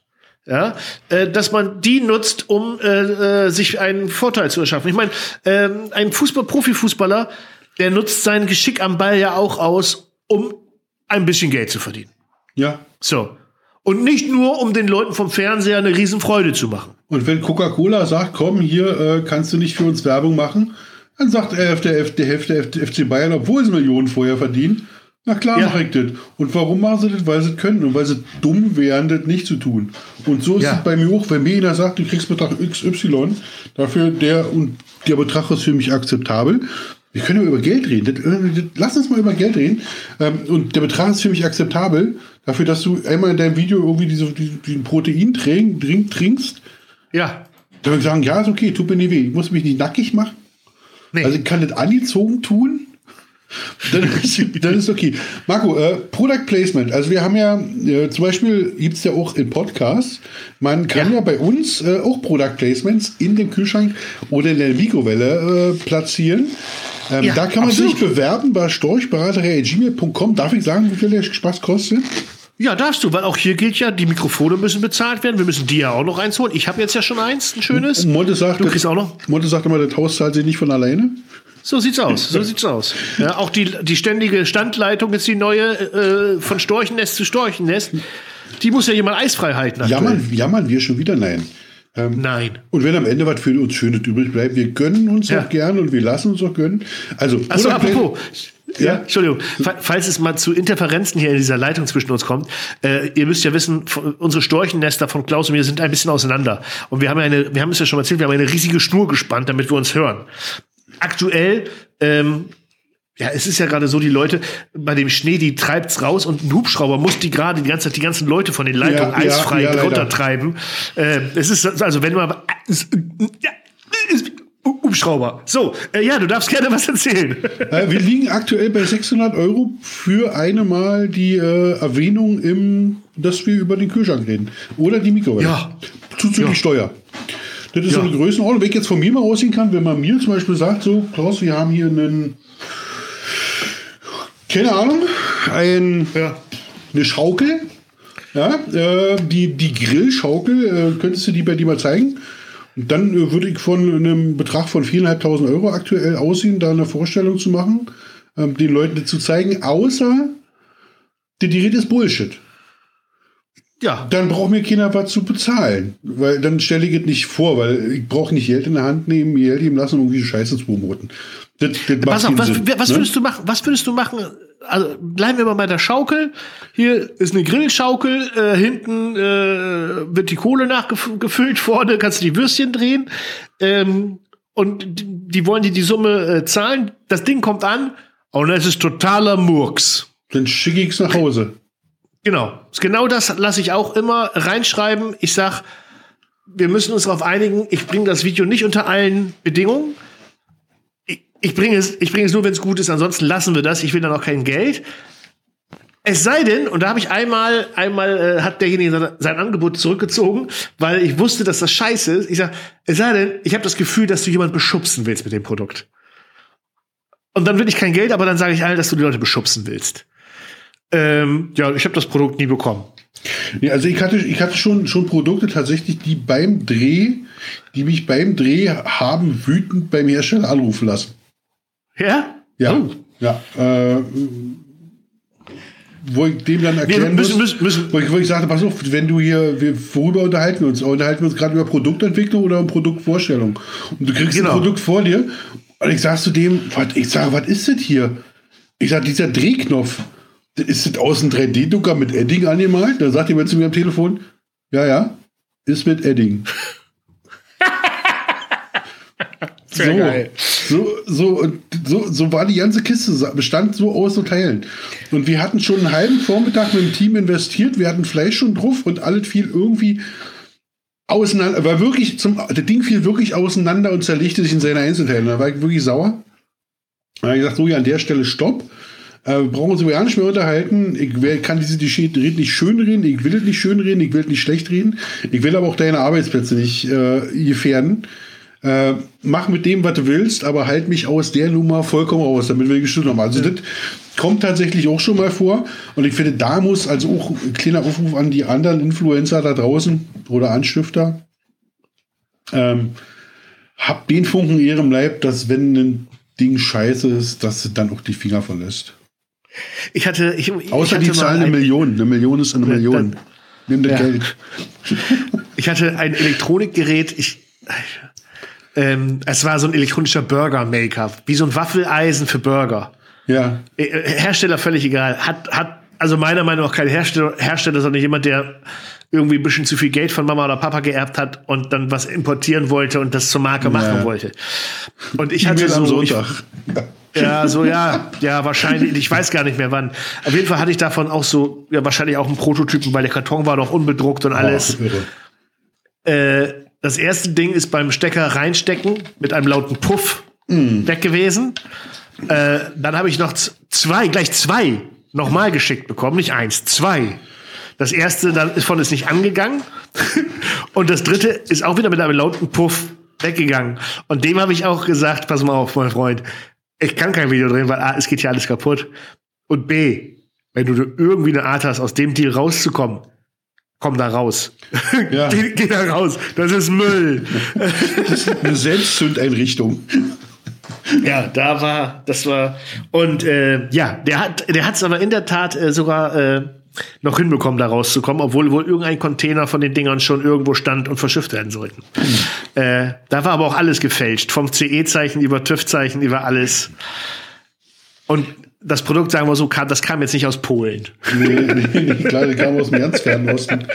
Ja, äh, dass man die nutzt, um äh, äh, sich einen Vorteil zu erschaffen. Ich meine, ähm, ein Fußball, Profifußballer, der nutzt sein Geschick am Ball ja auch aus, um ein bisschen Geld zu verdienen. Ja. So. Und nicht nur, um den Leuten vom Fernseher eine Riesenfreude zu machen. Und wenn Coca-Cola sagt, komm, hier äh, kannst du nicht für uns Werbung machen, dann sagt er der, Hälfte der FC Bayern, obwohl sie Millionen vorher verdienen, na klar Ja. mach ich das. Und warum machen sie das? Weil sie das können und weil sie dumm wären, das nicht zu tun. Und so ist Ja. es bei mir auch, wenn mir einer sagt, du kriegst Betrag XY, dafür der und der Betrag ist für mich akzeptabel. Wir können über Geld reden. Äh, lass uns mal über Geld reden. Ähm, und der Betrag ist für mich akzeptabel, dafür, dass du einmal in deinem Video irgendwie diese, diesen, Protein-Drink Drink trinkst. Ja. Dann würde ich sagen, ja, ist okay, tut mir nicht weh. Ich muss mich nicht nackig machen. Nee. Also ich kann das angezogen tun. Dann <laughs> ist, dann ist okay. Marco, äh, Product Placement. Also wir haben ja, äh, zum Beispiel gibt es ja auch im Podcast, man kann ja, Ja. bei uns äh, auch Product Placements in dem Kühlschrank oder in der Mikrowelle äh, platzieren. Ähm, Ja, da kann man absolut. sich bewerben bei storchberater.gmail.com. Darf ich sagen, wie viel der Spaß kostet? Ja, darfst du, weil auch hier gilt ja, die Mikrofone müssen bezahlt werden. Wir müssen die ja auch noch eins holen. Ich habe jetzt ja schon eins, ein schönes. Monte sagt, Du kriegst auch noch? Monte sagt immer, das Haus zahlt sich nicht von alleine. So sieht's aus. So sieht's aus. Ja, auch die, die ständige Standleitung ist die neue äh, von Storchennest zu Storchennest. Die muss ja jemand eisfrei halten. Jammern, jammern wir schon wieder? Nein. Nein. Und wenn am Ende was für uns Schönes übrig bleibt, wir gönnen uns Ja. auch gern und wir lassen uns auch gönnen. Also, Pla- apropos. Ja? Entschuldigung. Fa- Falls es mal zu Interferenzen hier in dieser Leitung zwischen uns kommt, äh, ihr müsst ja wissen, unsere Storchennester von Klaus und mir sind ein bisschen auseinander. Und wir haben ja eine, wir haben es ja schon mal erzählt, wir haben eine riesige Schnur gespannt, damit wir uns hören. Aktuell, ähm, ja, es ist ja gerade so, die Leute bei dem Schnee, die treibt's raus und ein Hubschrauber muss die gerade die ganze Zeit die ganzen Leute von den Leitungen Ja, ja, eisfrei ja, leider. runtertreiben. Äh, es ist also, wenn man ja, Hubschrauber. So, äh, ja, du darfst gerne was erzählen. Äh, wir liegen aktuell bei 600 Euro für eine Mal die äh, Erwähnung im, dass wir über den Kühlschrank reden. Oder die Mikrowelle. Ja. Zuzüglich Ja. Steuer. Das ist Ja. so eine Größenordnung. Wenn ich jetzt von mir mal ausgehen kann, wenn man mir zum Beispiel sagt, so, Klaus, wir haben hier einen, keine Ahnung, ein, Ja. eine Schaukel. Ja, äh, die, die Grillschaukel, äh, könntest du die bei dir mal zeigen? Und dann äh, würde ich von einem Betrag von 4.500 Euro aktuell aussehen, da eine Vorstellung zu machen, ähm, den Leuten das zu zeigen, außer der Gerät ist Bullshit. Ja. Dann braucht mir keiner was zu bezahlen. Weil dann stelle ich es nicht vor, weil ich brauche nicht Geld in der Hand nehmen, mir Geld geben lassen und irgendwie Scheiße zu promoten. Das, das Pass auf, was, Sinn, was ne? würdest du machen? Was würdest du machen? Also bleiben wir mal bei der Schaukel. Hier ist eine Grillschaukel. Äh, hinten äh, wird die Kohle nachgefüllt. Vorne kannst du die Würstchen drehen. Ähm, und die, die wollen dir die Summe äh, zahlen. Das Ding kommt an und es ist totaler Murks. Dann schicke ich es nach Hause. Genau. Genau das lasse ich auch immer reinschreiben. Ich sag, wir müssen uns darauf einigen. Ich bringe das Video nicht unter allen Bedingungen. Ich, bringe es, ich bringe es nur, wenn es gut ist. Ansonsten lassen wir das. Ich will dann auch kein Geld. Es sei denn, und da habe ich einmal, einmal äh, hat derjenige sein, sein Angebot zurückgezogen, weil ich wusste, dass das scheiße ist. Ich sag, es sei denn, ich habe das Gefühl, dass du jemand beschubsen willst mit dem Produkt. Und dann will ich kein Geld, aber dann sage ich allen, dass du die Leute beschubsen willst. Ähm, ja, ich habe das Produkt nie bekommen. Nee, also ich hatte, ich hatte schon, schon Produkte tatsächlich, die beim Dreh, die mich beim Dreh haben wütend beim Hersteller anrufen lassen. Ja? Ja. Oh. Ja. Äh, wo ich dem dann erklären müssen- muss, müssen- müssen- Wo, ich, wo ich sagte, pass auf, wenn du hier, wir, worüber unterhalten wir uns? Unterhalten wir uns gerade über Produktentwicklung oder um Produktvorstellung? Und du kriegst Genau. ein Produkt vor dir und ich sag zu dem, was, ich sage, was ist das hier? Ich sag, dieser Drehknopf, ist das außen 3D-Drucker mit Edding angemalt? Da sagt jemand zu mir am Telefon, ja, ja, ist mit Edding. <laughs> So, geil. So, so, so, so war die ganze Kiste, bestand so aus so Teilen. Und wir hatten schon einen halben Vormittag mit dem Team investiert, wir hatten Fleisch schon drauf und alles fiel irgendwie auseinander, war wirklich zum, das Ding fiel wirklich auseinander und zerlegte sich in seine Einzelteile. Da war ich wirklich sauer. Da habe ich gesagt, so, ja, an der Stelle stopp. Äh, wir brauchen uns über gar nicht mehr unterhalten. Ich kann diese Geschichte nicht schön reden, ich will es nicht schön reden, ich will es nicht schlecht reden. Ich will aber auch deine Arbeitsplätze nicht äh, gefährden. Äh, mach mit dem, was du willst, aber halt mich aus der Nummer vollkommen aus, damit wir gestimmt haben. Also das kommt tatsächlich auch schon mal vor. Und ich finde, da muss also auch ein kleiner Aufruf an die anderen Influencer da draußen oder Anstifter. Ähm, habt den Funken in ihrem Leib, dass wenn ein Ding scheiße ist, dass es dann auch die Finger verlässt. Ich hatte, ich, Außer ich die hatte mal zahlen eine ein- Million. Eine Million ist eine Ja, Million. dann- Nimm das Ja. Geld. Ich hatte ein Elektronikgerät, ich, ähm, es war so ein elektronischer Burger Maker, wie so ein Waffeleisen für Burger. Ja. Äh, äh, Hersteller völlig egal. Hat, hat, also meiner Meinung nach kein Hersteller, Hersteller, sondern jemand, der irgendwie ein bisschen zu viel Geld von Mama oder Papa geerbt hat und dann was importieren wollte und das zur Marke machen wollte. Und ich hatte so, ich, ja, so ja, ja, wahrscheinlich. Ich weiß gar nicht mehr wann. Auf jeden Fall hatte ich davon auch so, ja, wahrscheinlich auch einen Prototypen, weil der Karton war noch unbedruckt und alles. Oh. Äh, das erste Ding ist beim Stecker reinstecken mit einem lauten Puff weg gewesen. Äh, dann habe ich noch zwei, gleich zwei nochmal geschickt bekommen, nicht eins, zwei. Das erste davon ist nicht angegangen <laughs> und das dritte ist auch wieder mit einem lauten Puff weggegangen. Und dem habe ich auch gesagt, pass mal auf, mein Freund, ich kann kein Video drehen, weil A, es geht ja alles kaputt. Und B, wenn du irgendwie eine Art hast, aus dem Deal rauszukommen, komm da raus. <laughs> Ja. geh, geh da raus. Das ist Müll. Das <laughs> ist eine Selbstzündeinrichtung. ja, da war, das war. Und äh, ja, der hat der hat es aber in der Tat äh, sogar äh, noch hinbekommen, da rauszukommen, obwohl wohl irgendein Container von den Dingern schon irgendwo stand und verschifft werden sollten. Äh, da war aber auch alles gefälscht. Vom CE-Zeichen über TÜV-Zeichen über alles. Und das Produkt, sagen wir so, kam, das kam jetzt nicht aus Polen. Nee, nee, nee, klar, der kam aus dem ganz fernen Osten.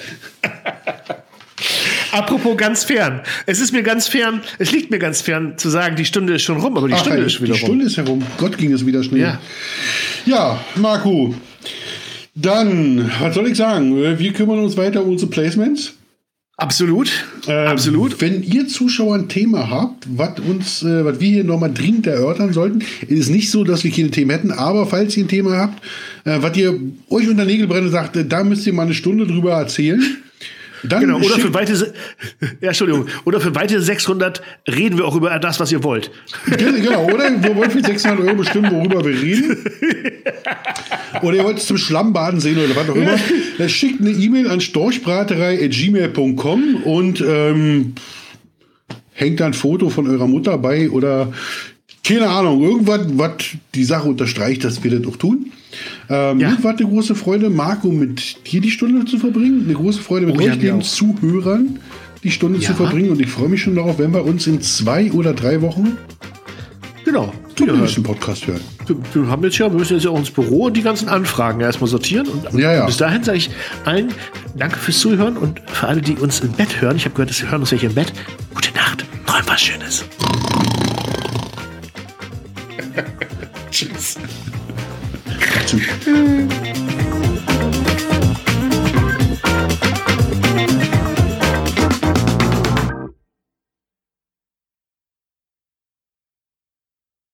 Apropos ganz fern. Es ist mir ganz fern, es liegt mir ganz fern zu sagen, die Stunde ist schon rum, aber die Ach, Stunde ist schon wieder die rum. Stunde ist herum. Gott ging es wieder schnell. Ja. Ja, Marco. Dann, was soll ich sagen? Wir kümmern uns weiter um unsere Placements. Absolut. Ähm, Absolut. Wenn ihr Zuschauer ein Thema habt, was uns, äh, was wir hier nochmal dringend erörtern sollten, ist nicht so, dass wir keine Themen hätten, aber falls ihr ein Thema habt, äh, was ihr euch unter Nägel brennt und sagt, äh, da müsst ihr mal eine Stunde drüber erzählen, Dann genau, oder für weitere, <laughs> ja, Entschuldigung, oder für weitere 600 reden wir auch über das, was ihr wollt. Ge- Genau, oder? Wir wollen für 600 Euro bestimmen, worüber wir reden. <laughs> Oder ihr wollt es zum Schlammbaden sehen oder was auch immer. Dann <laughs> schickt eine E-Mail an storchbraterei.gmail.com und ähm, hängt da ein Foto von eurer Mutter bei oder keine Ahnung, irgendwas, was die Sache unterstreicht, dass wir das auch tun. Ähm, Ja. Mir war eine große Freude, Marco, mit dir die Stunde zu verbringen. Eine große Freude mit Oh euch, den. Zuhörern, die Stunde zu Ja. verbringen. Und ich freue mich schon darauf, wenn wir uns in zwei oder drei Wochen Genau. wiederhören. nächsten Podcast hören. Wir, wir haben jetzt ja, wir müssen jetzt ja auch ins Büro und die ganzen Anfragen erstmal sortieren. Und Ja, ja. bis dahin sage ich allen Danke fürs Zuhören und für alle, die uns im Bett hören. Ich habe gehört, sie hören uns welche im Bett. Gute Nacht. Träum was Schönes. <laughs> Tschüss. 嗯。